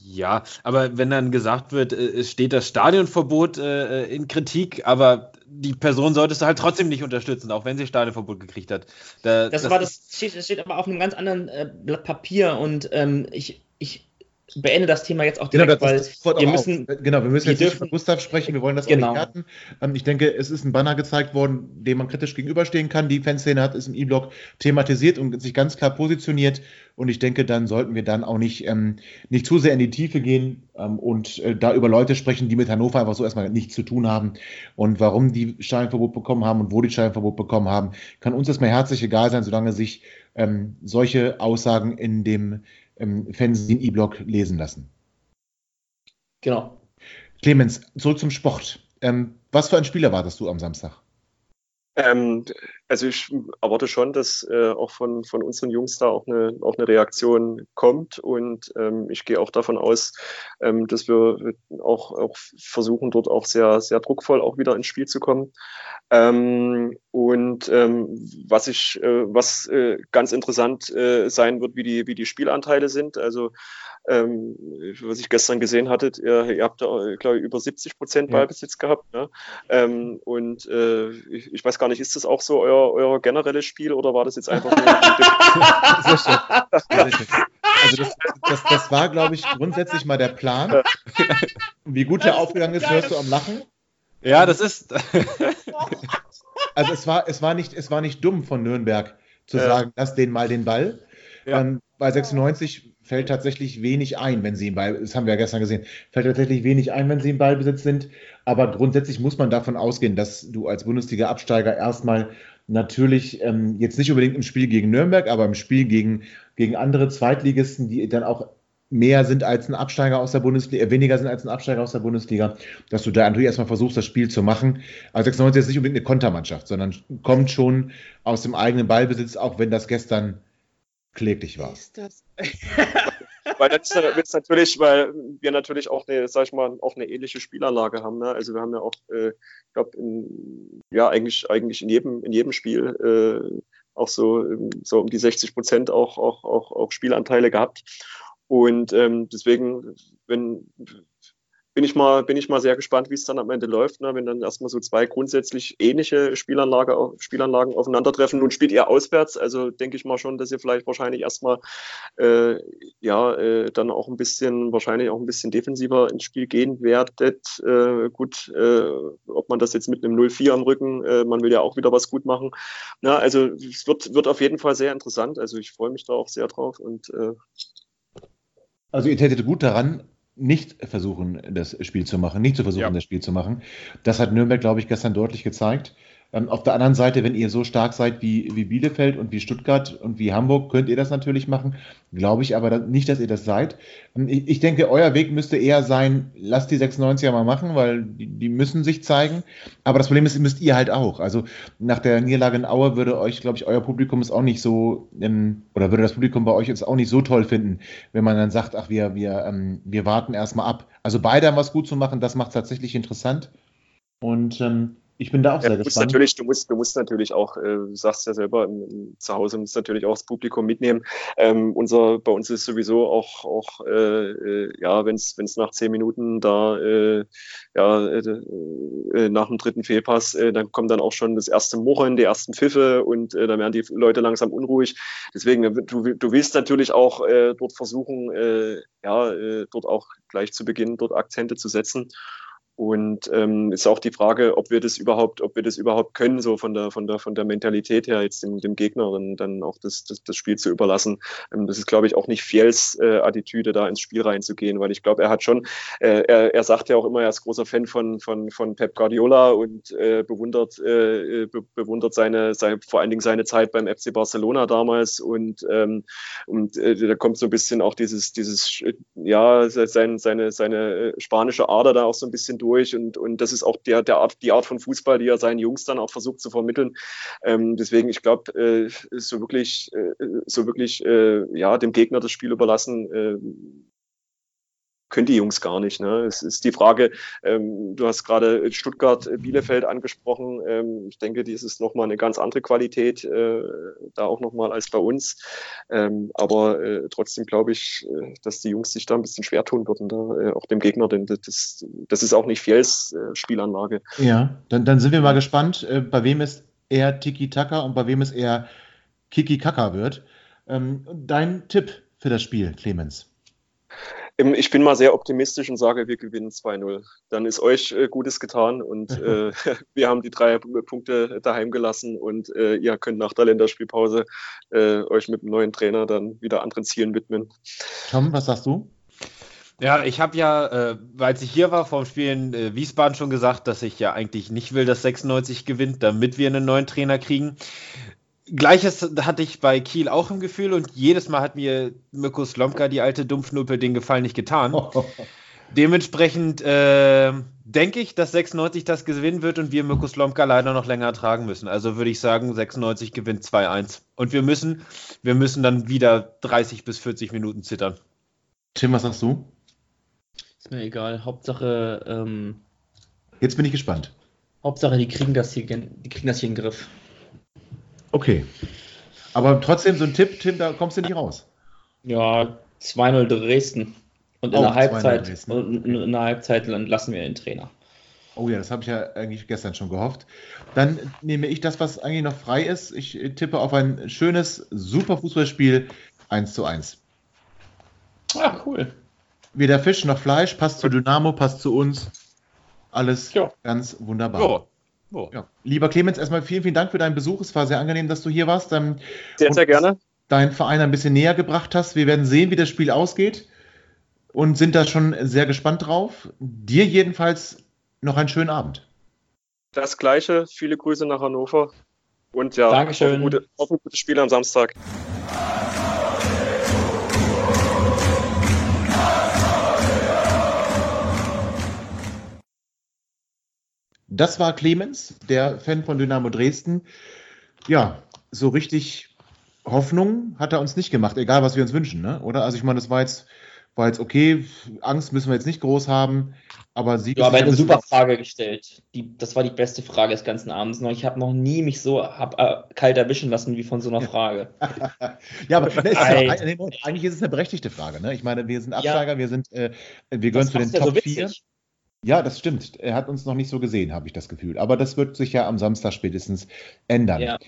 Ja, aber wenn dann gesagt wird, äh, es steht das Stadionverbot äh, in Kritik, aber die Person solltest du halt trotzdem nicht unterstützen, auch wenn sie Stadionverbot gekriegt hat. Da, das, das, war das steht, das steht aber auf einem ganz anderen äh, Blatt Papier und ähm, ich, ich beende das Thema jetzt auch genau, direkt, genau, weil wir müssen, auf. genau, wir müssen jetzt dürfen, nicht von Gustav sprechen, wir wollen das genau. auch nicht härten. Ähm, ich denke, es ist ein Banner gezeigt worden, dem man kritisch gegenüberstehen kann. Die Fanszene hat es im E-Blog thematisiert und sich ganz klar positioniert. Und ich denke, dann sollten wir dann auch nicht, ähm, nicht zu sehr in die Tiefe gehen ähm, und äh, da über Leute sprechen, die mit Hannover einfach so erstmal nichts zu tun haben. Und warum die Steinverbot bekommen haben und wo die Steinverbot bekommen haben, kann uns erstmal herzlich egal sein, solange sich ähm, solche Aussagen in dem ähm, Fernsehen E-Blog lesen lassen. Genau. Clemens, zurück zum Sport. Ähm, was für ein Spiel erwartest du am Samstag? Ähm, also ich erwarte schon, dass äh, auch von, von unseren Jungs da auch eine, auch eine Reaktion kommt und ähm, ich gehe auch davon aus, ähm, dass wir auch, auch versuchen, dort auch sehr, sehr druckvoll auch wieder ins Spiel zu kommen. Ähm, und ähm, was ich, äh, was äh, ganz interessant äh, sein wird, wie die, wie die Spielanteile sind. Also ähm, was ich gestern gesehen hatte, ihr, ihr habt da, glaube ich, über 70 Prozent Ballbesitz ja. gehabt. Ne? Ähm, und äh, ich, ich, weiß gar nicht, ist das auch so euer euer, euer generelles Spiel oder war das jetzt einfach nur. Schön. Also das, das, das war, glaube ich, grundsätzlich mal der Plan. Wie gut der aufgegangen ist, hörst du am Lachen. Ja, das ist. Also es war, es war, nicht, es war nicht dumm von Nürnberg zu Ja. sagen, lass den mal den Ball. Ja. Ähm, bei 96 fällt tatsächlich wenig ein, wenn sie im Ball, das haben wir ja gestern gesehen, fällt tatsächlich wenig ein, wenn sie im Ballbesitz sind. Aber grundsätzlich muss man davon ausgehen, dass du als Bundesliga-Absteiger erstmal natürlich ähm, jetzt nicht unbedingt im Spiel gegen Nürnberg, aber im Spiel gegen, gegen andere Zweitligisten, die dann auch mehr sind als ein Absteiger aus der Bundesliga, äh, weniger sind als ein Absteiger aus der Bundesliga, dass du da natürlich erstmal versuchst, das Spiel zu machen. Aber 96 ist nicht unbedingt eine Kontermannschaft, sondern kommt schon aus dem eigenen Ballbesitz, auch wenn das gestern kläglich war. Ist das? Weil das ist natürlich, weil wir natürlich auch eine, sag ich mal, auch eine ähnliche Spielanlage haben. Ne? Also wir haben ja auch, äh, ich glaube, ja eigentlich eigentlich in jedem in jedem Spiel äh, auch so ähm, so um die 60 Prozent auch auch auch auch Spielanteile gehabt. Und ähm, deswegen, wenn bin ich mal, bin ich mal sehr gespannt, wie es dann am Ende läuft, ne? wenn dann erstmal so zwei grundsätzlich ähnliche Spielanlage, Spielanlagen aufeinandertreffen. Nun spielt ihr auswärts, also denke ich mal schon, dass ihr vielleicht wahrscheinlich erstmal äh, ja äh, dann auch ein bisschen, wahrscheinlich auch ein bisschen defensiver ins Spiel gehen werdet. Äh, gut, äh, ob man das jetzt mit einem 0-4 am Rücken, äh, man will ja auch wieder was gut machen. Na, also es wird, wird auf jeden Fall sehr interessant. Also ich freue mich da auch sehr drauf und äh, Also ihr tätet gut daran, nicht versuchen, das Spiel zu machen, nicht zu versuchen, Ja. das Spiel zu machen. Das hat Nürnberg, glaube ich, gestern deutlich gezeigt. Ähm, auf der anderen Seite, wenn ihr so stark seid wie, wie Bielefeld und wie Stuttgart und wie Hamburg, könnt ihr das natürlich machen. Glaube ich aber nicht, dass ihr das seid. Ähm, Ich, ich denke, euer Weg müsste eher sein, lasst die 96er mal machen, weil die, die müssen sich zeigen. Aber das Problem ist, müsst ihr halt auch. Also nach der Niederlage in Aue würde euch, glaube ich, euer Publikum es auch nicht so, ähm, oder würde das Publikum bei euch jetzt auch nicht so toll finden, wenn man dann sagt, ach, wir, wir, ähm, wir warten erstmal ab. Also beide haben was gut zu machen, das macht es tatsächlich interessant. Und ähm, ich bin da auch Ja, sehr du musst gespannt. natürlich, du musst, du musst natürlich auch, äh, du sagst ja selber, im, im, zu Hause musst natürlich auch das Publikum mitnehmen. Ähm, unser, bei uns ist sowieso auch, auch äh, äh, ja, wenn es nach zehn Minuten da, äh, ja, äh, äh, nach dem dritten Fehlpass, äh, dann kommt dann auch schon das erste Murren, die ersten Pfiffe und äh, dann werden die Leute langsam unruhig. Deswegen, äh, du, du willst natürlich auch äh, dort versuchen, äh, ja, äh, dort auch gleich zu Beginn dort Akzente zu setzen. Und ähm, ist auch die Frage, ob wir das überhaupt, ob wir das überhaupt können, so von der, von der, von der Mentalität her, jetzt dem, dem Gegner dann, auch das, das, das Spiel zu überlassen. Ähm, das ist, glaube ich, auch nicht Fiels äh, Attitüde, da ins Spiel reinzugehen, weil ich glaube, er hat schon, äh, er, er sagt ja auch immer, er ist großer Fan von, von, von Pep Guardiola und äh, bewundert, äh, be, bewundert seine, seine, vor allen Dingen seine Zeit beim FC Barcelona damals und, ähm, und äh, da kommt so ein bisschen auch dieses, dieses, ja, sein, seine, seine äh, spanische Ader da auch so ein bisschen durch und, und das ist auch der, der Art, die Art von Fußball, die er seinen Jungs dann auch versucht zu vermitteln. Ähm, deswegen, ich glaube, äh, so wirklich, äh, so wirklich, äh, ja, dem Gegner das Spiel überlassen, äh, können die Jungs gar nicht. Ne? Es ist die Frage, ähm, du hast gerade Stuttgart, äh, Bielefeld angesprochen. Ähm, ich denke, dies ist nochmal eine ganz andere Qualität, äh, da auch nochmal als bei uns. Ähm, aber äh, trotzdem glaube ich, äh, dass die Jungs sich da ein bisschen schwer tun würden, da äh, auch dem Gegner, denn das, das ist auch nicht Fiels äh, Spielanlage. Ja, dann, dann sind wir mal gespannt, bei wem es eher Tiki-Taka und bei wem es eher Kiki-Kaka wird. Ähm, dein Tipp für das Spiel, Clemens? Ich bin mal sehr optimistisch und sage, wir gewinnen 2-0. Dann ist euch äh, Gutes getan und äh, wir haben die drei Punkte daheim gelassen und äh, ihr könnt nach der Länderspielpause äh, euch mit dem neuen Trainer dann wieder anderen Zielen widmen. Tom, was sagst du? Ja, ich habe ja, äh, als ich hier war vom Spiel in äh, Wiesbaden schon gesagt, dass ich ja eigentlich nicht will, dass 96 gewinnt, damit wir einen neuen Trainer kriegen. Gleiches hatte ich bei Kiel auch im Gefühl und jedes Mal hat mir Mirko Slomka, die alte Dumpfnuppe, den Gefallen nicht getan. Dementsprechend äh, denke ich, dass 96 das gewinnen wird und wir Mirko Slomka leider noch länger tragen müssen. Also würde ich sagen, 96 gewinnt 2-1. Und wir müssen, wir müssen dann wieder 30 bis 40 Minuten zittern. Tim, was sagst du? Ist mir egal. Hauptsache, ähm, Jetzt bin ich gespannt. Hauptsache, die kriegen das hier, die kriegen das hier in den Griff. Okay. Aber trotzdem so ein Tipp, Tim, da kommst du nicht raus. Ja, 2-0 Dresden. Und in Auch der 2-0 Halbzeit, und in der Halbzeit lassen wir den Trainer. Oh ja, das habe ich ja eigentlich gestern schon gehofft. Dann nehme ich das, was eigentlich noch frei ist. Ich tippe auf ein schönes, super Fußballspiel 1 zu 1. Ah, cool. Weder Fisch noch Fleisch, passt zu Dynamo, passt zu uns. Alles Ja. ganz wunderbar. Ja. Ja. Ja. Lieber Clemens, erstmal vielen, vielen Dank für deinen Besuch. Es war sehr angenehm, dass du hier warst. Ähm, Sehr, und sehr gerne. Deinen Verein ein bisschen näher gebracht hast. Wir werden sehen, wie das Spiel ausgeht und sind da schon sehr gespannt drauf. Dir jedenfalls noch einen schönen Abend. Das Gleiche. Viele Grüße nach Hannover. Und ja, Dankeschön. Auf, ein gute, auf ein gutes Spiel am Samstag. Das war Clemens, der Fan von Dynamo Dresden. Ja, so richtig Hoffnung hat er uns nicht gemacht, egal was wir uns wünschen, ne? oder? Also ich meine, das war jetzt, war jetzt okay, Angst müssen wir jetzt nicht groß haben, aber Sieg Ja, aber er eine super Frage gestellt. Die, das war die beste Frage des ganzen Abends. noch. Ich habe noch nie mich so hab, äh, kalt erwischen lassen wie von so einer Frage. Ja, aber ne, ist ja, eigentlich ist es eine berechtigte Frage. Ne? Ich meine, wir sind Ja. Absteiger, wir sind, äh, wir gehören zu den macht's ja so Top 4. witzig. Ja, das stimmt. Er hat uns noch nicht so gesehen, habe ich das Gefühl. Aber das wird sich ja am Samstag spätestens ändern. Ja.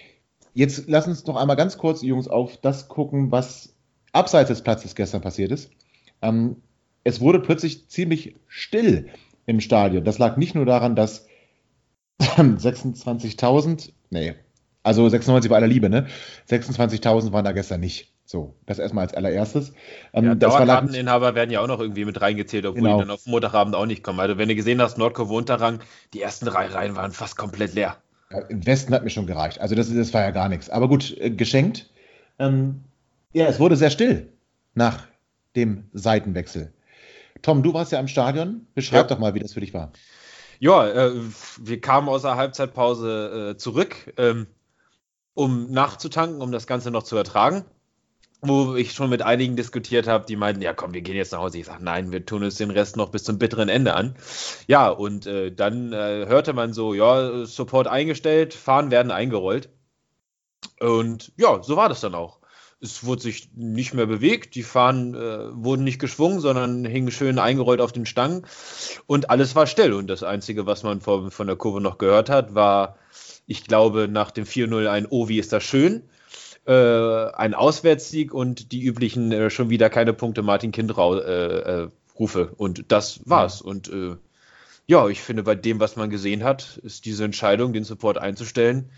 Jetzt lass uns noch einmal ganz kurz, Jungs, auf das gucken, was abseits des Platzes gestern passiert ist. Ähm, es wurde plötzlich ziemlich still im Stadion. Das lag nicht nur daran, dass 26.000, nee, also 96 bei aller Liebe, ne? 26.000 waren da gestern nicht. So, das erstmal als allererstes. Ähm, Ja, Dauerkarteninhaber werden ja auch noch irgendwie mit reingezählt, obwohl Genau. die dann auf Montagabend auch nicht kommen. Also wenn du gesehen hast, Nordkurve Unterrang, die ersten drei Reihen waren fast komplett leer. Ja, Im Westen hat mir schon gereicht. Also das, das war ja gar nichts. Aber gut, äh, geschenkt. Ähm, ja, es wurde sehr still nach dem Seitenwechsel. Tom, du warst ja im Stadion. Beschreib Ja. doch mal, wie das für dich war. Ja, äh, wir kamen aus der Halbzeitpause äh, zurück, ähm, um nachzutanken, um das Ganze noch zu ertragen. Wo ich schon mit einigen diskutiert habe, die meinten, ja komm, wir gehen jetzt nach Hause. Ich sage, nein, wir tun uns den Rest noch bis zum bitteren Ende an. Ja, und äh, dann äh, hörte man so, ja, Support eingestellt, Fahnen werden eingerollt. Und ja, so war das dann auch. Es wurde sich nicht mehr bewegt, die Fahnen äh, wurden nicht geschwungen, sondern hingen schön eingerollt auf den Stangen und alles war still. Und das Einzige, was man von, von der Kurve noch gehört hat, war, ich glaube, nach dem 4-0 ein Oh, wie ist das schön. Äh, ein Auswärtssieg und die üblichen äh, schon wieder keine Punkte Martin Kindrau äh, äh, Rufe. Und das war's. Und äh, ja, ich finde, bei dem, was man gesehen hat, ist diese Entscheidung, den Support einzustellen,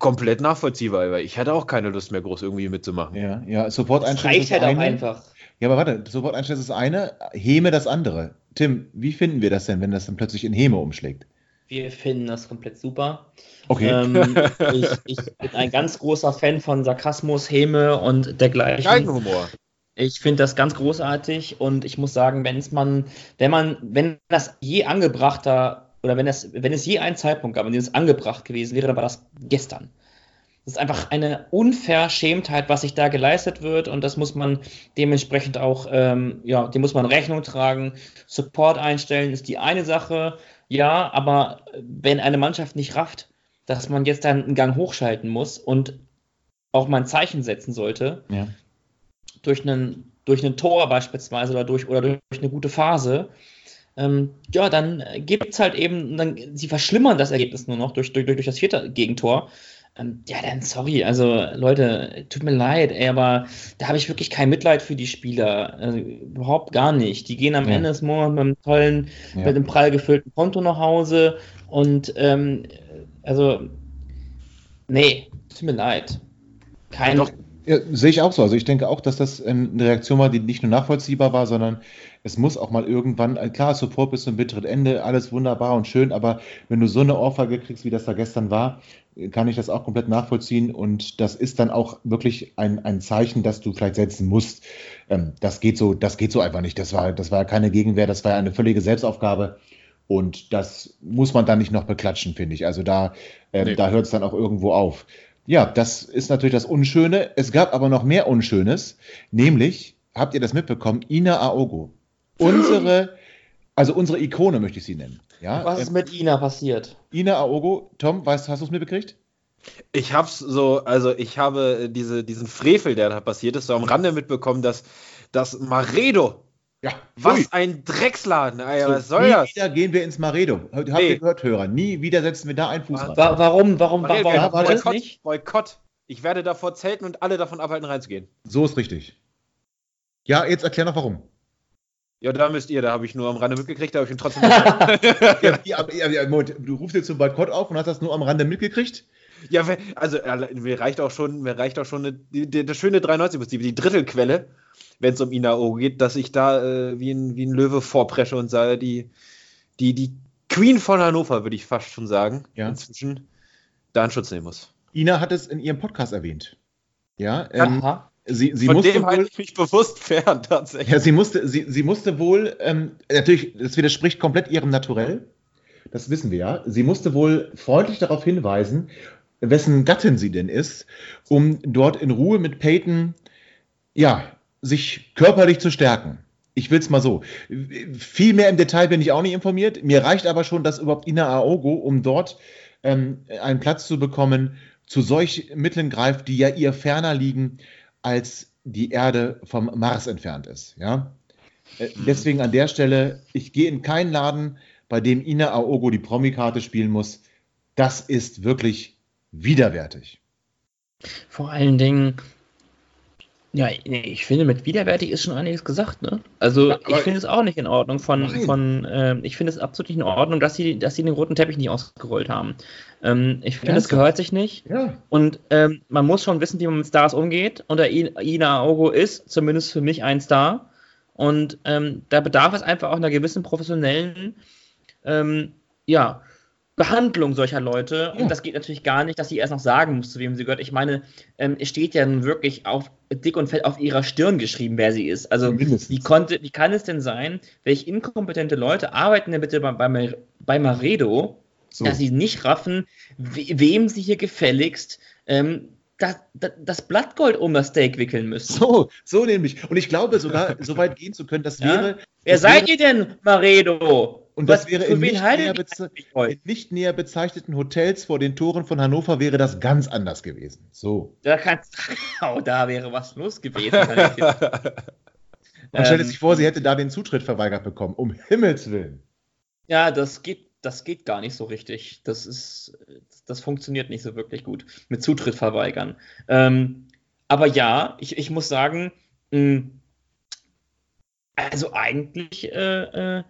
komplett nachvollziehbar. Weil ich hatte auch keine Lust mehr, groß irgendwie mitzumachen. Ja, ja, Support Das einstellen reicht halt auch einfach. Ja, aber warte, Support einstellen ist das eine, Heme das andere. Tim, wie finden wir das denn, wenn das dann plötzlich in Heme umschlägt? Wir finden das komplett super. Okay. Ähm, ich, ich bin ein ganz großer Fan von Sarkasmus, Häme und dergleichen. Geigenhumor. Ich finde das ganz großartig und ich muss sagen, wenn es man, wenn man, wenn das je angebrachter oder wenn es, wenn es je einen Zeitpunkt gab, an dem es angebracht gewesen wäre, dann war das gestern. Das ist einfach eine Unverschämtheit, was sich da geleistet wird und das muss man dementsprechend auch, ähm, ja, dem muss man Rechnung tragen. Support einstellen ist die eine Sache, ja, aber wenn eine Mannschaft nicht rafft, dass man jetzt dann einen Gang hochschalten muss und auch mal ein Zeichen setzen sollte, ja. durch einen, durch einen Tor beispielsweise oder durch, oder durch eine gute Phase, ähm, ja, dann gibt es halt eben, dann, sie verschlimmern das Ergebnis nur noch durch, durch, durch das vierte Gegentor. Ähm, ja, dann sorry, also Leute, tut mir leid, ey, aber da habe ich wirklich kein Mitleid für die Spieler. Also, überhaupt gar nicht. Die gehen am Ja. Ende des Monats mit einem tollen, Ja. mit einem prall gefüllten Konto nach Hause und ähm, also, nee, tut mir leid. Kein. Ja, sehe ich auch so. Also ich denke auch, dass das ähm, eine Reaktion war, die nicht nur nachvollziehbar war, sondern es muss auch mal irgendwann, äh, klar, Support bis zum bitteren Ende, alles wunderbar und schön, aber wenn du so eine Ohrfeige kriegst, wie das da gestern war, äh, kann ich das auch komplett nachvollziehen und das ist dann auch wirklich ein, ein Zeichen, das du vielleicht setzen musst. Ähm, das geht so, das geht so einfach nicht. Das war, das war keine Gegenwehr, das war eine völlige Selbstaufgabe. Und das muss man dann nicht noch beklatschen, finde ich. Also da, ähm, Nee. da hört es dann auch irgendwo auf. Ja, das ist natürlich das Unschöne. Es gab aber noch mehr Unschönes, nämlich, habt ihr das mitbekommen, Ina Aogo. Unsere, also unsere Ikone möchte ich sie nennen. Ja, was ist mit Ina passiert? Ina Aogo, Tom, weißt, hast du es mitbekriegt? Ich hab's so, also ich habe diese, diesen Frevel, der da passiert ist, so am Rande mitbekommen, dass, dass Maredo Ja, Was ui. ein Drecksladen, Alter, So, was soll nie das? wieder gehen wir ins Maredo. Habt Nee. ihr gehört, Hörer? Nie wieder setzen wir da einen Fuß rein. Wa warum, warum, warum, wir- Ja, warum warte. das Boykott, nicht? Boykott. Ich werde davor zelten und alle davon abhalten, reinzugehen. So ist richtig. Ja, jetzt erklär noch warum. Ja, da müsst ihr, da habe ich nur am Rande mitgekriegt, da habe ich ihn trotzdem. Ja, ja, ja, Moment, du rufst jetzt zum Boykott auf und hast das nur am Rande mitgekriegt? ja, also mir reicht auch schon, mir reicht auch schon eine, die, die, das schöne 93-Prinzip, die Drittelquelle, wenn es um Inao geht, dass ich da äh, wie, ein, wie ein Löwe vorpresche und sage, die, die, die Queen von Hannover, würde ich fast schon sagen, Ja. inzwischen, da in Schutz nehmen muss. Ina hat es in ihrem Podcast erwähnt. Ja, ähm, Aha. Sie, sie Von musste dem halte wohl, ich mich bewusst fern, tatsächlich. ja, sie musste, sie, sie musste wohl, ähm, natürlich, das widerspricht komplett ihrem Naturell. Das wissen wir ja. Sie musste wohl freundlich darauf hinweisen, wessen Gattin sie denn ist, um dort in Ruhe mit Peyton, ja, sich körperlich zu stärken. Ich will es mal so. Viel mehr im Detail bin ich auch nicht informiert. Mir reicht aber schon, dass überhaupt Ina Aogo, um dort ähm, einen Platz zu bekommen, zu solch Mitteln greift, die ja ihr ferner liegen, als die Erde vom Mars entfernt ist. Ja? Äh, Deswegen an der Stelle, ich gehe in keinen Laden, bei dem Ina Aogo die Promi-Karte spielen muss. Das ist wirklich widerwärtig. Vor allen Dingen, ja, nee, ich finde, mit widerwärtig ist schon einiges gesagt, ne? Also, Ja, ich finde es auch nicht in Ordnung von, Nein. von ähm, ich finde es absolut nicht in Ordnung, dass sie, dass sie den roten Teppich nicht ausgerollt haben. Ähm, ich finde, es Ernsthaft? gehört sich nicht. Ja. Und ähm, man muss schon wissen, wie man mit Stars umgeht. Und der Ina Aogo ist zumindest für mich ein Star. Und ähm, da bedarf es einfach auch einer gewissen professionellen ähm, ja, Behandlung solcher Leute. Ja. Und das geht natürlich gar nicht, dass sie erst noch sagen muss, zu wem sie gehört. Ich meine, ähm, es steht ja nun wirklich auf dick und fett auf ihrer Stirn geschrieben, wer sie ist. Also Mindestens. wie konnte, wie kann es denn sein, welche inkompetente Leute arbeiten denn bitte bei, bei, bei Maredo, So. dass sie nicht raffen, we wem sie hier gefälligst ähm, das, das, das Blattgold um das Steak wickeln müssen. So, so nämlich. Und ich glaube sogar, so weit gehen zu können, das Ja? wäre. Wer das seid wäre, ihr denn, Maredo? Und das Was- wäre für in nicht, näher in nicht näher bezeichneten Hotels vor den Toren von Hannover wäre das ganz anders gewesen. So. Da, kannst, oh, da wäre was los gewesen. Man stellt Ähm, sich vor, sie hätte da den Zutritt verweigert bekommen. Um Himmels Willen. Ja, das geht, das geht gar nicht so richtig. Das ist, das funktioniert nicht so wirklich gut mit Zutritt verweigern. Ähm, aber ja, ich, ich muss sagen, mh, also eigentlich äh, äh,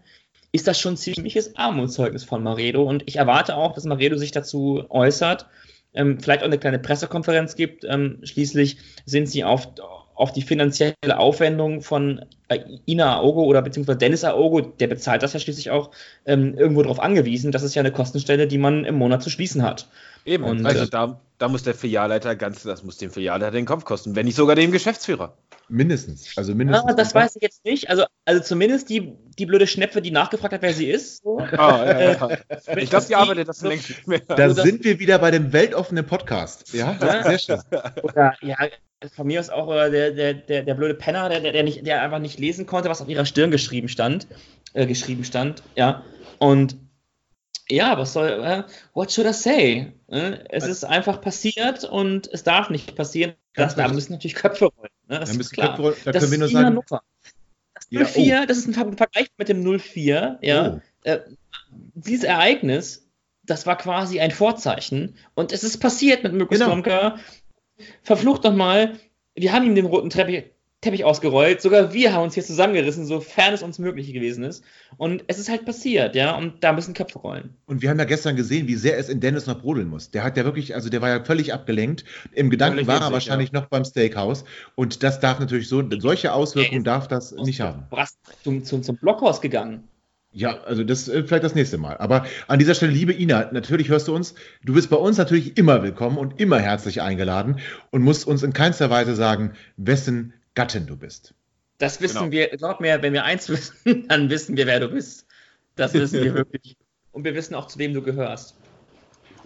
ist das schon ziemliches Armutszeugnis von Maredo und ich erwarte auch, dass Maredo sich dazu äußert, ähm, vielleicht auch eine kleine Pressekonferenz gibt. Ähm, schließlich sind sie auf, auf die finanzielle Aufwendung von äh, Ina Aogo oder beziehungsweise Dennis Aogo, der bezahlt das ja schließlich auch, ähm, irgendwo darauf angewiesen. Das ist ja eine Kostenstelle, die man im Monat zu schließen hat. Eben, Und, also äh, da, da muss der Filialleiter ganz, das muss dem Filialleiter den Kopf kosten, wenn nicht sogar dem Geschäftsführer. Mindestens. Also mindestens. Ah, das weiß ich jetzt nicht. Also, also zumindest die, die blöde Schnepfe, die nachgefragt hat, wer sie ist. So. Ah, ja, ja. Ich glaube, die arbeitet das so- längst nicht mehr. Da Also sind wir wieder bei dem weltoffenen Podcast. Ja, das Ja. ist sehr schön. Oder ja, von mir aus auch äh, der, der, der, der blöde Penner, der, der, nicht, der einfach nicht lesen konnte, was auf ihrer Stirn geschrieben stand. Äh, geschrieben stand, ja. Und ja, was soll, äh, what should I say? Äh, es ist einfach passiert und es darf nicht passieren. Das, da müssen natürlich Köpfe rollen. Ne? Das Da, ist klar. Köpfe- da das können wir nur sagen. Hannover. Das Ja, 04, das ist ein Ver Vergleich mit dem 04, ja. Oh. Äh, dieses Ereignis, das war quasi ein Vorzeichen. Und es ist passiert mit Mirko Genau. Slomka. Verflucht nochmal, wir haben ihm den roten Teppich, Teppich ausgerollt. Sogar wir haben uns hier zusammengerissen, sofern es uns möglich gewesen ist. Und es ist halt passiert, ja. Und da müssen Köpfe rollen. Und wir haben ja gestern gesehen, wie sehr es in Dennis noch brodeln muss. Der hat ja wirklich, also der war ja völlig abgelenkt. Im Gedanken Völlig war er wahrscheinlich noch beim Steakhouse. Und das darf natürlich so, solche Auswirkungen darf das nicht haben. Zum, zum, zum Blockhaus gegangen. Ja, also das äh, vielleicht das nächste Mal. Aber an dieser Stelle, liebe Ina, natürlich hörst du uns. Du bist bei uns natürlich immer willkommen und immer herzlich eingeladen und musst uns in keinster Weise sagen, wessen Gattin du bist. Das wissen Genau. wir, glaub mir, wenn wir eins wissen, dann wissen wir, wer du bist. Das wissen wir wirklich. Und wir wissen auch, zu wem du gehörst.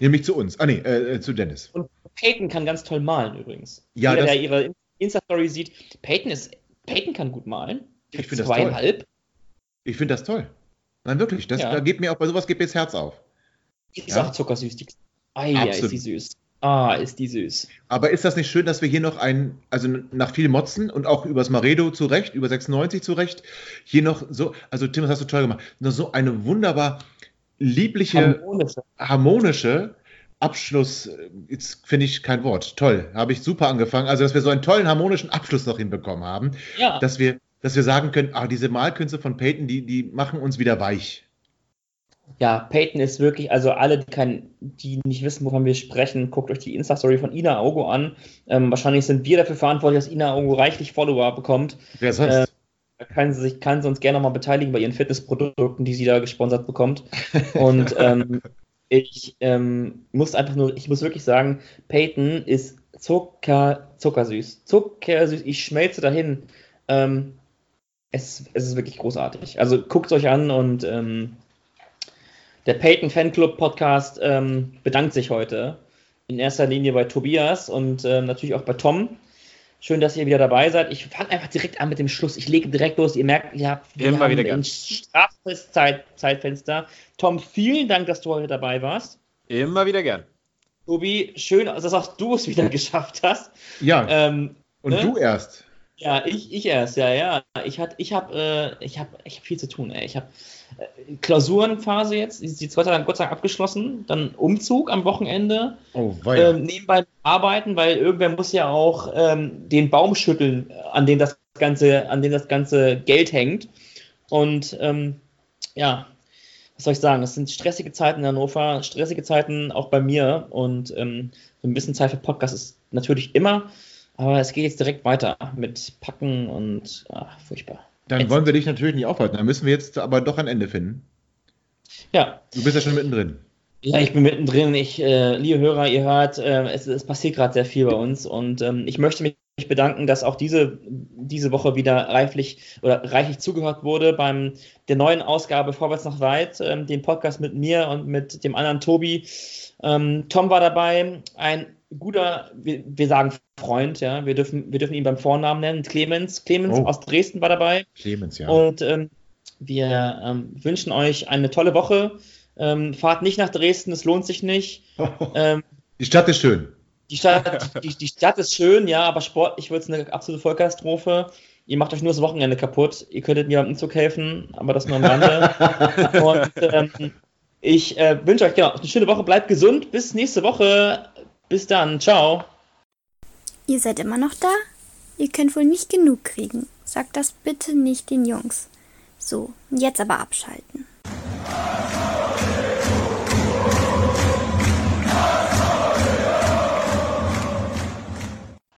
Nämlich zu uns. Ah, nee, äh, äh, zu Dennis. Und Peyton kann ganz toll malen übrigens. Ja, Jeder, das- der ihre Insta-Story sieht, Peyton ist, Peyton kann gut malen. Ich finde das toll. Zweieinhalb. Ich finde das toll. Nein, wirklich. Das, Ja. Da geht mir auch bei sowas geht mir das Herz auf. Die ist Ja. auch zuckersüß. Die, ah, ja, ist die süß. Ah, ist die süß. Aber ist das nicht schön, dass wir hier noch ein, also nach viel Motzen und auch übers Maredo zu Recht, über 96 zu Recht, hier noch so, also Tim, das hast du toll gemacht, noch so eine wunderbar liebliche, harmonische, harmonische Abschluss, jetzt finde ich kein Wort, toll, habe ich super angefangen, also dass wir so einen tollen harmonischen Abschluss noch hinbekommen haben, ja. dass wir, dass wir sagen können, ah, diese Malkünste von Peyton, die, die machen uns wieder weich. Ja, Peyton ist wirklich, also alle, die, kein, die nicht wissen, wovon wir sprechen, guckt euch die Insta-Story von Ina Augo an. Ähm, wahrscheinlich sind wir dafür verantwortlich, dass Ina Augo reichlich Follower bekommt. Wer sonst? Äh, kann sie sich kann sie uns gerne nochmal beteiligen bei ihren Fitnessprodukten, die sie da gesponsert bekommt. Und ähm, ich ähm, muss einfach nur, ich muss wirklich sagen, Peyton ist Zucker, zuckersüß. Zuckersüß, ich schmelze dahin. Ähm, es, es ist wirklich großartig. Also guckt es euch an und ähm, der Peyton Fanclub Podcast ähm, bedankt sich heute in erster Linie bei Tobias und äh, natürlich auch bei Tom. Schön, dass ihr wieder dabei seid. Ich fange einfach direkt an mit dem Schluss. Ich lege direkt los. Ihr merkt, ihr habt wir Immer wieder ein straffes Zeit, Zeitfenster. Tom, vielen Dank, dass du heute dabei warst. Immer wieder gern. Tobi, schön, dass auch du es wieder geschafft hast. Ja. Ähm, und ne? du erst. Ja, ich, ich erst, ja, ja. Ich, hat, ich habe äh, ich hab, ich hab viel zu tun. Ey. Ich habe äh, Klausurenphase jetzt, die ist Gott sei Dank, Gott sei Dank abgeschlossen. Dann Umzug am Wochenende. Oh, ähm, nebenbei arbeiten, weil irgendwer muss ja auch ähm, den Baum schütteln, an dem das ganze, an dem das ganze Geld hängt. Und ähm, ja, was soll ich sagen? Es sind stressige Zeiten in Hannover, stressige Zeiten auch bei mir. Und ähm, so ein bisschen Zeit für Podcast ist natürlich immer. Aber es geht jetzt direkt weiter mit Packen und ach, furchtbar. Dann jetzt. wollen wir dich natürlich nicht aufhalten. Dann müssen wir jetzt aber doch ein Ende finden. Ja. Du bist ja schon mittendrin. Ja, ich bin mittendrin. Ich, äh, liebe Hörer, ihr hört, äh, es, es, passiert gerade sehr viel bei uns und ähm, ich möchte mich bedanken, dass auch diese, diese Woche wieder reiflich oder reichlich zugehört wurde beim der neuen Ausgabe Vorwärts nach Weit, ähm, dem Podcast mit mir und mit dem anderen Tobi. Ähm, Tom war dabei, ein guter, wir, wir, sagen Freund, ja, wir dürfen, wir dürfen ihn beim Vornamen nennen, Clemens. Clemens oh. aus Dresden war dabei. Clemens, ja. Und ähm, wir ähm, wünschen euch eine tolle Woche. Ähm, fahrt nicht nach Dresden, es lohnt sich nicht. Ähm, die Stadt ist schön. Die Stadt, die, die Stadt ist schön, ja, aber sportlich wird es eine absolute Vollkatastrophe. Ihr macht euch nur das Wochenende kaputt. Ihr könntet mir beim Umzug helfen, aber das nur am Rande. Und ähm, ich äh, wünsche euch genau, eine schöne Woche. Bleibt gesund. Bis nächste Woche. Bis dann, ciao. Ihr seid immer noch da? Ihr könnt wohl nicht genug kriegen. Sagt das bitte nicht den Jungs. So, jetzt aber abschalten.